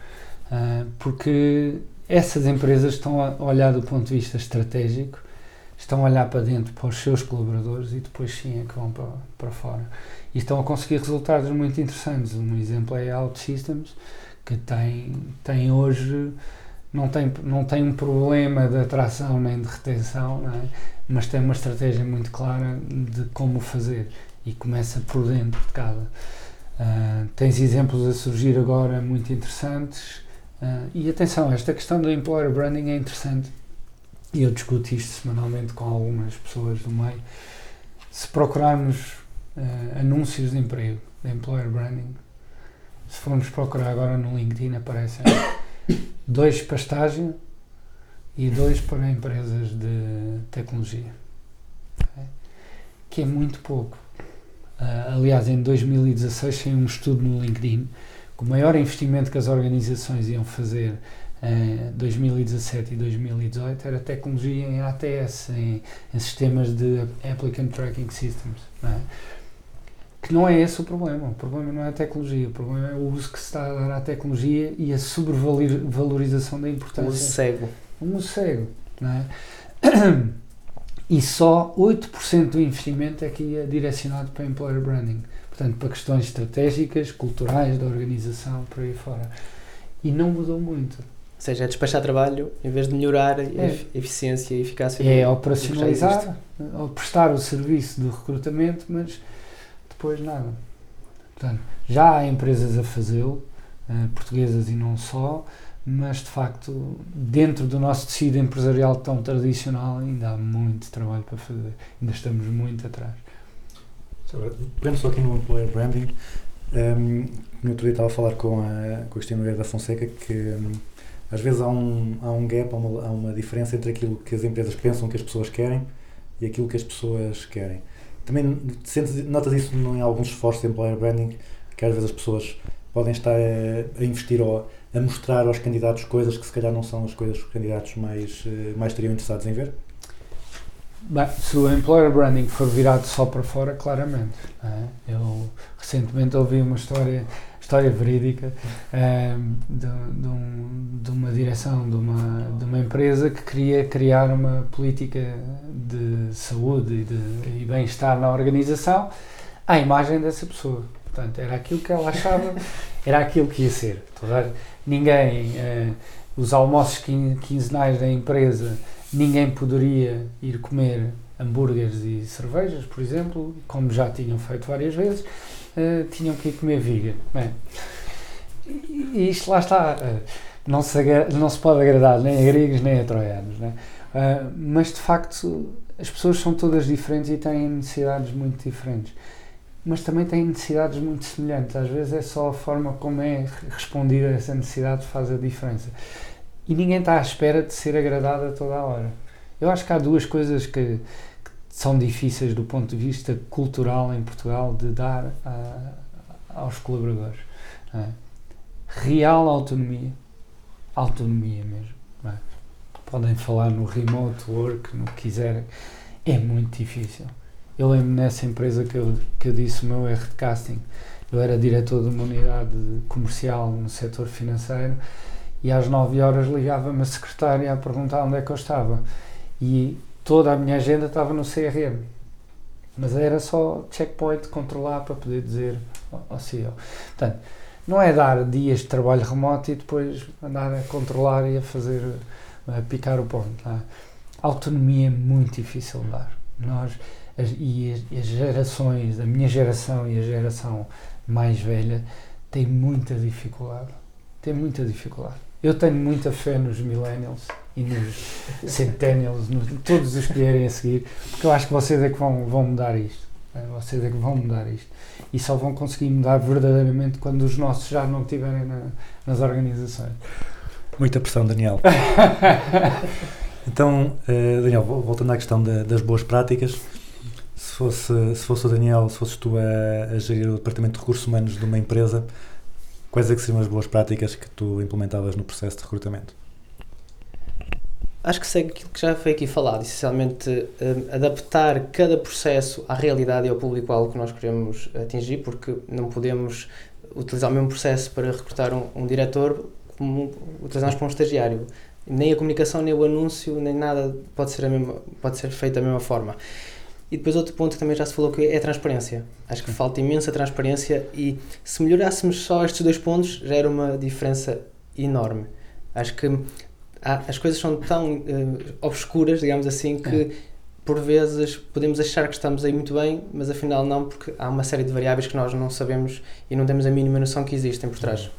Ah, porque essas empresas estão a olhar do ponto de vista estratégico, estão a olhar para dentro para os seus colaboradores e depois sim é que vão para, para fora. E estão a conseguir resultados muito interessantes. Um exemplo é a OutSystems, que tem, tem hoje, não tem, não tem um problema de atração nem de retenção, é? mas tem uma estratégia muito clara de como fazer e começa por dentro de cada. Ah, tens exemplos a surgir agora muito interessantes. Ah, e atenção, esta questão do employer branding é interessante e eu discuto isto semanalmente com algumas pessoas do meio. Se procurarmos ah, anúncios de emprego, de employer branding, se formos procurar agora no LinkedIn, aparecem dois para estágio e dois para empresas de tecnologia, ok? que é muito pouco. Ah, aliás, em 2016 saiu um estudo no LinkedIn que o maior investimento que as organizações iam fazer em 2017 e 2018 era tecnologia em ATS, em, em sistemas de Applicant Tracking Systems. não é? Que não é esse o problema. O problema não é a tecnologia, o problema é o uso que se está a dar à tecnologia e a sobrevalorização da importância uso cego. um cego, não é? E só 8% do investimento é que ia direcionado para employer branding, portanto, para questões estratégicas, culturais da organização, por aí fora. E não mudou muito. Ou seja, é despachar trabalho em vez de melhorar a É. efi- eficiência e eficácia. É do- operacionalizar, ou prestar o serviço de recrutamento, mas depois nada. Portanto, já há empresas a fazê-lo, eh, portuguesas e não só, mas de facto, dentro do nosso tecido empresarial tão tradicional, ainda há muito trabalho para fazer. Ainda estamos muito atrás. Pegando só aqui no employer branding, um, no outro dia estava a falar com a, com a Cristina da Fonseca que hum, às vezes há um, há um gap, há uma, há uma diferença entre aquilo que as empresas pensam que as pessoas querem e aquilo que as pessoas querem. Também sentes, notas isso em alguns esforços de employer branding, que às vezes as pessoas podem estar a, a investir ou a mostrar aos candidatos coisas que se calhar não são as coisas que os candidatos mais, eh, mais estariam interessados em ver? Bem, se o employer branding for virado só para fora, claramente. é? Eu recentemente ouvi uma história, história verídica ehm, de, de um- de uma direção de uma, de uma empresa que queria criar uma política de saúde e, de, e bem-estar na organização à imagem dessa pessoa. Portanto, era aquilo que ela achava, era aquilo que ia ser. Toda ninguém, eh, os almoços quin- quinzenais da empresa ninguém poderia ir comer hambúrgueres e cervejas, por exemplo, como já tinham feito várias vezes, eh, tinham que ir comer vegan. Bem, e isto lá está, eh, não, se, não se pode agradar nem a gregos nem a troianos, né? Mas de facto as pessoas são todas diferentes e têm necessidades muito diferentes. Mas também têm necessidades muito semelhantes. Às vezes é só a forma como é respondida essa necessidade faz a diferença e ninguém está à espera de ser agradado a toda a hora. Eu acho que há duas coisas que, que são difíceis do ponto de vista cultural em Portugal de dar a- aos colaboradores. é? Real autonomia, autonomia mesmo. é? Podem falar no remote work, no que quiserem, é muito difícil. Eu lembro nessa empresa que eu, que eu disse o meu erro de casting. Eu era diretor de uma unidade comercial no setor financeiro e às 9 horas ligava-me a secretária a perguntar onde é que eu estava. E toda a minha agenda estava no CRM. Mas era só checkpoint controlar para poder dizer ao CEO. Portanto, não é dar dias de trabalho remoto e depois andar a controlar e a fazer, a picar o ponto. é? Autonomia é muito difícil de dar. Nós, as, e as, as gerações, a minha geração e a geração mais velha, têm muita dificuldade. Tem muita dificuldade. Eu tenho muita fé nos millennials e nos centennials, nos, todos os que vierem a seguir, porque eu acho que vocês é que vão, vão mudar isto. Eh, Vocês é que vão mudar isto. E só vão conseguir mudar verdadeiramente quando os nossos já não estiverem na- nas organizações. Muita pressão, Daniel. Então, eh, Daniel, vol- voltando à questão da- das boas práticas, se fosse, se fosse o Daniel, se fosses tu a, a gerir o departamento de recursos humanos de uma empresa, quais é que seriam as boas práticas que tu implementavas no processo de recrutamento? Acho que segue aquilo que já foi aqui falado, essencialmente hum, adaptar cada processo à realidade e ao público-alvo que nós queremos atingir, porque não podemos utilizar o mesmo processo para recrutar um, um diretor como utilizamos para um estagiário. Nem a comunicação, nem o anúncio, nem nada pode ser, mesma, pode ser feito da mesma forma. E depois outro ponto que também já se falou que é a transparência. Acho que falta imensa transparência e se melhorássemos só estes dois pontos já era uma diferença enorme. Acho que há- as coisas são tão eh, obscuras, digamos assim, que por vezes podemos achar que estamos aí muito bem, mas afinal não, porque há uma série de variáveis que nós não sabemos e não temos a mínima noção que existem por trás.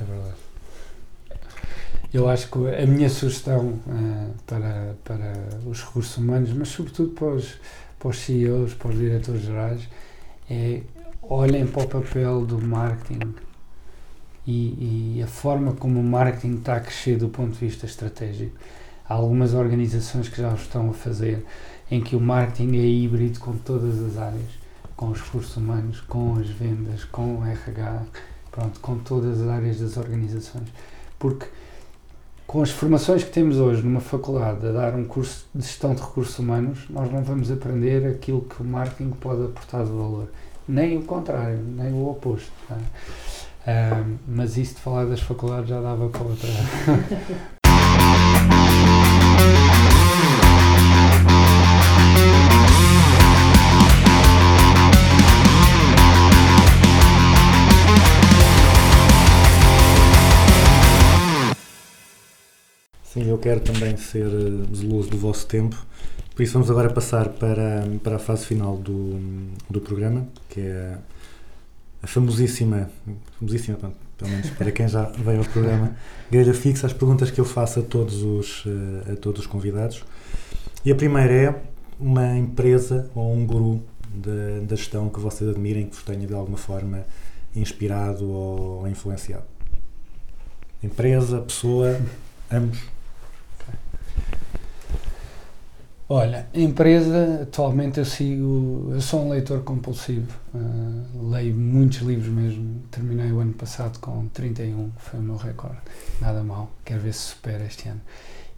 É verdade. Eu acho que a minha sugestão eh, para, para os recursos humanos, mas sobretudo para os, para os CEOs, para os diretores gerais, é olhem para o papel do marketing e, e a forma como o marketing está a crescer do ponto de vista estratégico. Há algumas organizações que já o estão a fazer, em que o marketing é híbrido com todas as áreas, com os recursos humanos, com as vendas, com o RH, pronto, com todas as áreas das organizações. Porque com as formações que temos hoje numa faculdade a dar um curso de gestão de recursos humanos, nós não vamos aprender aquilo que o marketing pode aportar de valor. Nem o contrário, nem o oposto. tá? Ah, mas isso de falar das faculdades já dava para outra. Sim, eu quero também ser eh, zeloso do vosso tempo, por isso vamos agora passar para, para a fase final do, do programa, que é a famosíssima, famosíssima, pronto, pelo menos para quem já veio ao programa, grelha fixa, as perguntas que eu faço a todos os, eh, a todos os convidados. E a primeira é uma empresa ou um guru da, da gestão que vocês admirem, que vos tenha de alguma forma inspirado ou influenciado. Empresa, pessoa, ambos. Olha, empresa, atualmente eu sigo, eu sou um leitor compulsivo, ah, leio muitos livros mesmo, terminei o ano passado com 31, que foi o meu recorde, nada mal, quero ver se supera este ano.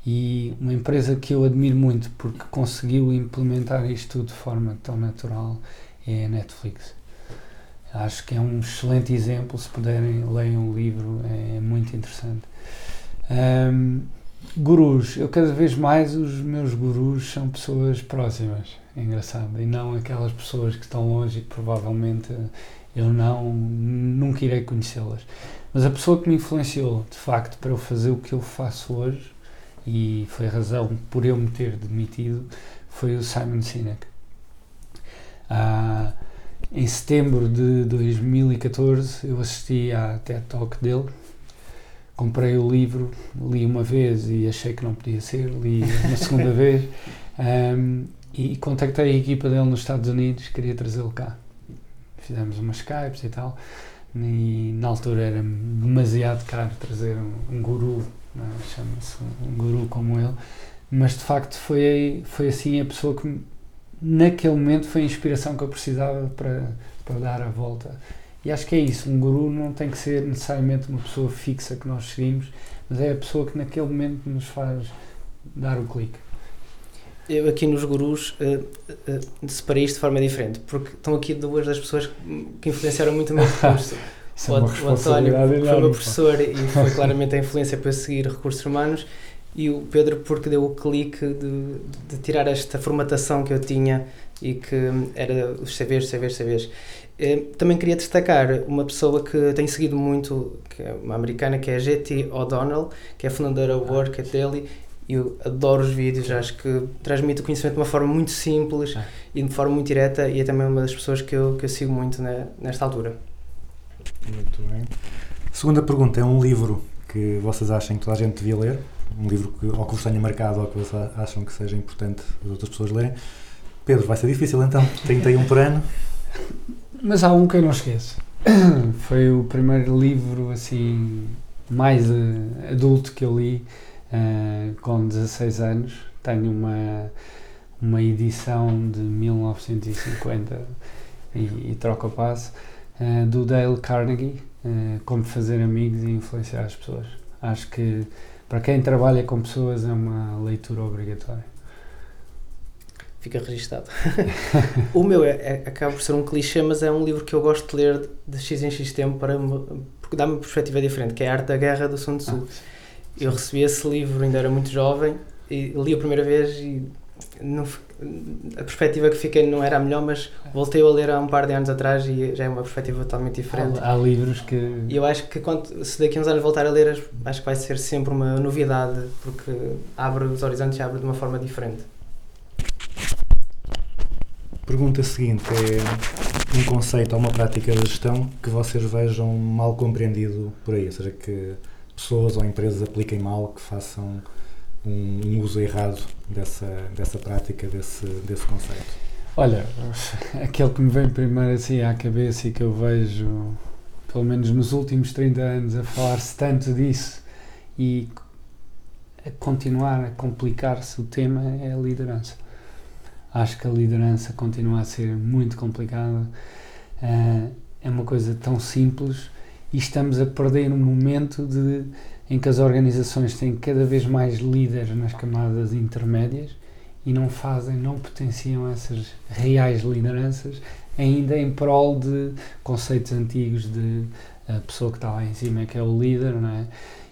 E uma empresa que eu admiro muito porque conseguiu implementar isto tudo de forma tão natural é a Netflix. Acho que é um excelente exemplo, se puderem, leiam o livro, é muito interessante. Ahm, Gurus, eu cada vez mais os meus gurus são pessoas próximas, é engraçado, e não aquelas pessoas que estão longe e que provavelmente eu não, nunca irei conhecê-las. Mas a pessoa que me influenciou, de facto, para eu fazer o que eu faço hoje, e foi a razão por eu me ter demitido, foi o Simon Sinek. Ah, em setembro de 2014 eu assisti à TED Talk dele, comprei o livro, li uma vez e achei que não podia ser, li uma segunda vez ahm, e contactei a equipa dele nos Estados Unidos, queria trazê-lo cá. Fizemos umas Skypes e tal, e na altura era demasiado caro trazer um, um guru, é? chama-se um guru como ele, mas de facto foi, foi assim a pessoa que naquele momento foi a inspiração que eu precisava para, para dar a volta. E acho que é isso, um guru não tem que ser necessariamente uma pessoa fixa que nós seguimos, mas é a pessoa que naquele momento nos faz dar o clique. Eu aqui nos gurus eh, eh, separei isto de forma diferente, porque estão aqui duas das pessoas que, influenciaram muito o meu percurso. Isso o, é o António foi meu professor e foi claramente a influência para seguir recursos humanos e o Pedro porque deu o clique de, de tirar esta formatação que eu tinha e que era os CVs, CVs. Eh, Também queria destacar uma pessoa que tenho seguido muito, que é uma americana, que é a GT O'Donnell, que é a fundadora do Work at Daily. Eu adoro os vídeos, acho que transmite o conhecimento de uma forma muito simples Ah. e de forma muito direta e é também uma das pessoas que eu, que eu sigo muito ne- nesta altura. Muito bem. Segunda pergunta: é um livro que vocês acham que toda a gente devia ler? Um livro que, ou que vos tenha marcado ou que vocês acham que seja importante as outras pessoas lerem? Pedro, vai ser difícil então. 31 por ano. Mas há um que eu não esqueço. Foi o primeiro livro assim mais eh, adulto que eu li eh, com 16 anos. Tenho uma, uma edição de 1950 e, e troca o passo eh, do Dale Carnegie, Como Fazer Amigos e Influenciar as Pessoas. Acho que para quem trabalha com pessoas é uma leitura obrigatória. Fica registado. o meu é, é- acaba por ser um clichê, mas é um livro que eu gosto de ler de X em X tempo para porque dá-me uma perspectiva diferente, que é a Arte da Guerra do Sun Tzu. Eu recebi esse livro, ainda era muito jovem, e li a primeira vez e não a perspectiva que fiquei não era a melhor, mas voltei a ler há um par de anos atrás e já é uma perspectiva totalmente diferente. Há, há livros que E eu acho que quando, se daqui a uns anos voltar a ler, as- acho que vai ser sempre uma novidade, porque abre os horizontes e abre de uma forma diferente. Pergunta seguinte é um conceito ou uma prática de gestão que vocês vejam mal compreendido por aí, ou seja, que pessoas ou empresas apliquem mal, que façam um, um uso errado dessa, dessa prática, desse, desse conceito. Olha, aquele que me vem primeiro assim à cabeça e que eu vejo, pelo menos nos últimos 30 anos, a falar-se tanto disso e a continuar a complicar-se o tema é a liderança. Acho que a liderança continua a ser muito complicada. Ah, é uma coisa tão simples e estamos a perder um momento de, em que as organizações têm cada vez mais líderes nas camadas intermédias e não fazem, não potenciam essas reais lideranças, ainda em prol de conceitos antigos de a pessoa que está lá em cima é que é o líder, não é?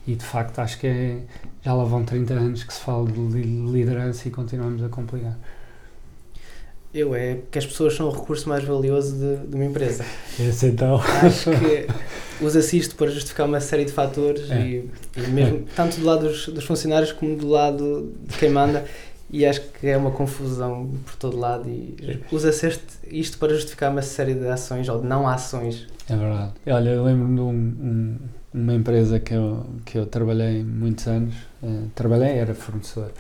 E de facto acho que é, já lá vão 30 anos que se fala de li- liderança e continuamos a complicar. Eu é que as pessoas são o recurso mais valioso de, de uma empresa. Esse então. Acho que usa-se isto para justificar uma série de fatores É. e, e mesmo tanto do lado dos, dos funcionários como do lado de quem manda e acho que é uma confusão por todo lado e usa-se este- isto para justificar uma série de ações ou de não ações. É verdade. Olha, eu lembro-me de um- um- uma empresa que eu, que eu trabalhei muitos anos, eh, trabalhei, era fornecedor,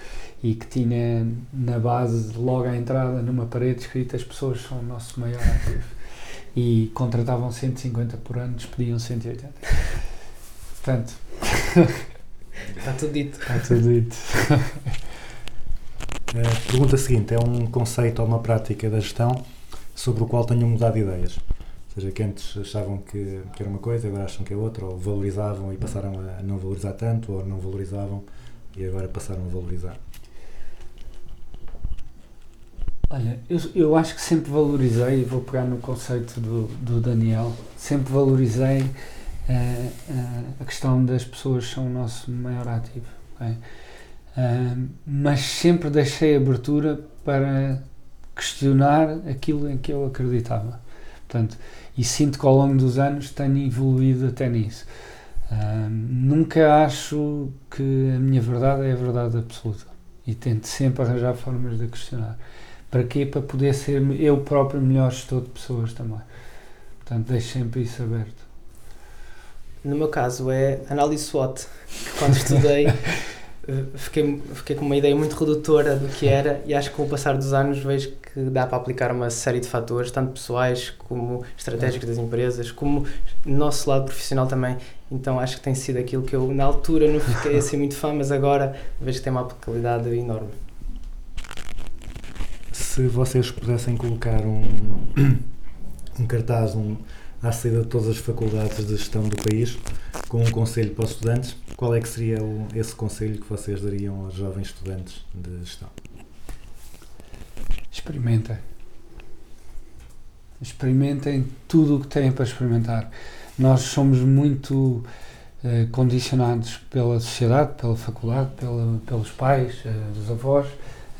e que tinha na base, logo à entrada, numa parede escrita as pessoas são o nosso maior ativo. E contratavam 150 por ano, despediam 180. Portanto, Está tudo dito. está tudo dito. A pergunta seguinte é um conceito ou uma prática da gestão sobre o qual tenham mudado de ideias. Ou seja, que antes achavam que, que era uma coisa, agora acham que é outra, ou valorizavam e passaram a não valorizar tanto, ou não valorizavam e agora passaram a valorizar. Olha, eu, eu acho que sempre valorizei, e vou pegar no conceito do, do Daniel, sempre valorizei eh, eh, a questão das pessoas são o nosso maior ativo. ok? Ah, mas sempre deixei abertura para questionar aquilo em que eu acreditava. Portanto, e sinto que ao longo dos anos tenho evoluído até nisso. Nunca acho que a minha verdade é a verdade absoluta e tento sempre arranjar formas de questionar. Para quê? Para poder ser eu próprio melhor gestor de pessoas também. Portanto, deixo sempre isso aberto. No meu caso é análise SWOT, que quando estudei eh, fiquei, fiquei com uma ideia muito redutora do que era e acho que com o passar dos anos vejo que dá para aplicar uma série de fatores, tanto pessoais como estratégicos das empresas, como no nosso lado profissional também. Então acho que tem sido aquilo que eu na altura não fiquei assim muito fã, mas agora vejo que tem uma aplicabilidade enorme. Se vocês pudessem colocar um, um cartaz um, à saída de todas as faculdades de gestão do país, com um conselho para os estudantes, qual é que seria o- esse conselho que vocês dariam aos jovens estudantes de gestão? Experimentem. Experimentem tudo o que têm para experimentar. Nós somos muito eh, condicionados pela sociedade, pela faculdade, pela- pelos pais, eh, dos avós.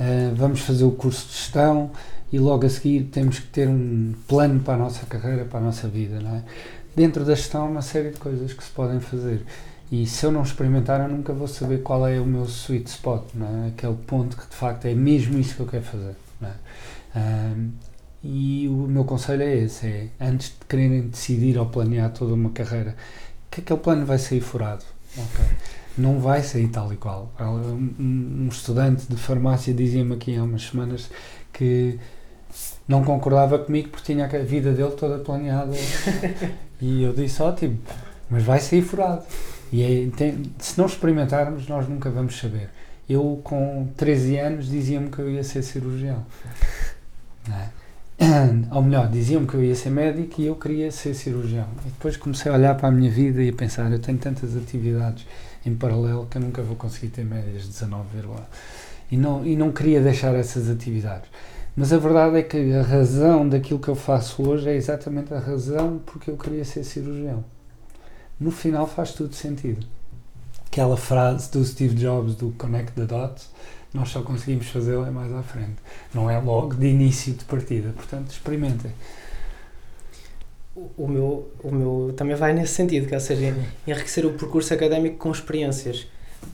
Eh, vamos fazer o curso de gestão e logo a seguir temos que ter um plano para a nossa carreira, para a nossa vida. Não é? Dentro da gestão, há uma série de coisas que se podem fazer. E se eu não experimentar, eu nunca vou saber qual é o meu sweet spot, não é? aquele ponto que de facto é mesmo isso que eu quero fazer. Não é? Ahm, e o meu conselho é esse: é antes de quererem decidir ou planear toda uma carreira, que aquele plano vai sair furado. ok? Não vai sair tal e qual. Um, estudante de farmácia dizia-me aqui há umas semanas que não concordava comigo porque tinha a vida dele toda planeada. e eu disse, ótimo, mas vai sair furado. E é- tem- se não experimentarmos, nós nunca vamos saber. Eu, com 13 anos, dizia-me que eu ia ser cirurgião. É? Ou melhor, diziam-me que eu ia ser médico e eu queria ser cirurgião. E depois comecei a olhar para a minha vida e a pensar: eu tenho tantas atividades em paralelo que eu nunca vou conseguir ter médias de 19, e não, e não queria deixar essas atividades. Mas a verdade é que a razão daquilo que eu faço hoje é exatamente a razão porque eu queria ser cirurgião. No final faz tudo sentido. Aquela frase do Steve Jobs do Connect the Dots, nós só conseguimos fazê-la mais à frente. Não é logo de início de partida. Portanto, experimentem. O- meu, o meu também vai nesse sentido, que é, ou seja, enriquecer o percurso académico com experiências.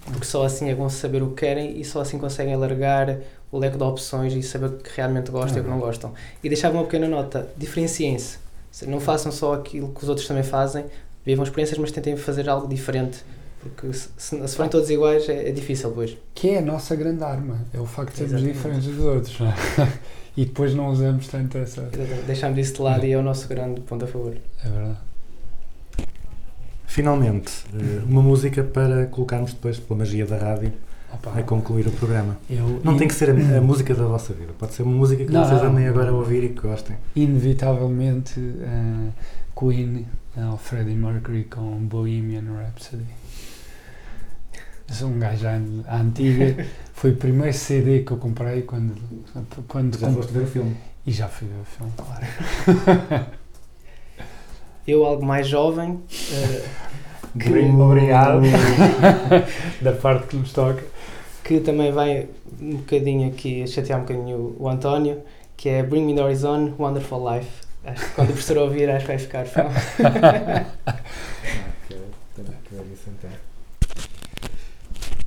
Porque só assim é bom saber o que querem e só assim conseguem alargar o leque de opções e saber o que realmente gostam e o que não gostam. E deixava uma pequena nota: diferenciem-se. Se- Não façam só aquilo que os outros também fazem, vivam experiências, mas tentem fazer algo diferente. Porque se, se, forem todos iguais é, é difícil depois. Que é a nossa grande arma. É o facto de sermos diferentes dos outros. não é? e depois não usamos tanto essa. Deixamos isso de lado e é o nosso grande ponto a favor. É verdade. Finalmente, eh, uma música para colocarmos depois, pela magia da rádio, Opa, a concluir o programa. eu Não in- tem que ser a, a música da vossa vida, pode ser uma música que Não, vocês andem agora a ouvir e que gostem. inevitavelmente eh, Queen ou Freddie Mercury com Bohemian Rhapsody. Sou um gajo à, à antiga. Foi o primeiro CD que eu comprei quando. quando Já foste ver o filme. E já fui ver o filme, claro. Eu, algo mais jovem, eh, Obrigado. da parte que nos toca. que também vai um bocadinho aqui chatear um bocadinho o, o António, que é Bring Me the Horizon, Wonderful Life. Acho que quando o professor ouvir, acho que vai ficar fã.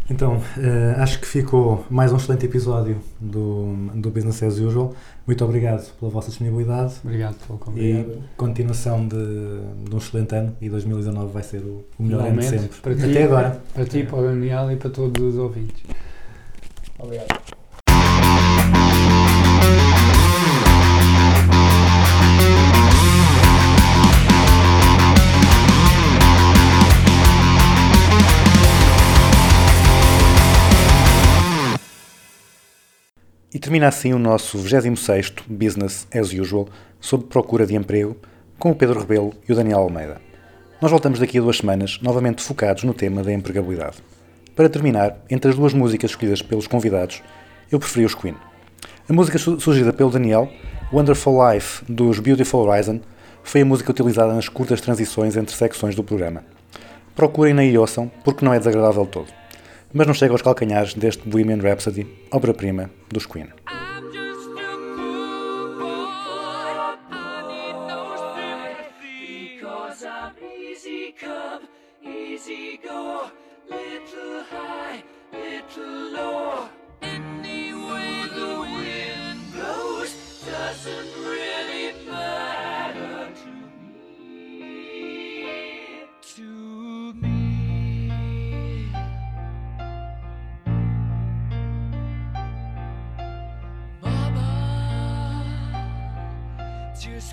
Então, eh, acho que ficou mais um excelente episódio do, do Business as Usual. Muito obrigado pela vossa disponibilidade Obrigado pelo e convite. continuação de, de um excelente ano e 2019 vai ser o, o melhor ano de sempre. para ti. Até agora. Para ti, para o Daniel e para todos os ouvintes. E termina assim o nosso 26º Business as Usual sobre procura de emprego com o Pedro Rebelo e o Daniel Almeida. Nós voltamos daqui a duas semanas, novamente focados no tema da empregabilidade. Para terminar, entre as duas músicas escolhidas pelos convidados, eu preferi os Queen. A música su- sugerida pelo Daniel, Wonderful Life, dos Beautiful Horizon, foi a música utilizada nas curtas transições entre secções do programa. Procurem-na e ouçam, porque não é desagradável todo. Mas não chega aos calcanhares deste Bohemian Rhapsody, obra-prima dos Queen.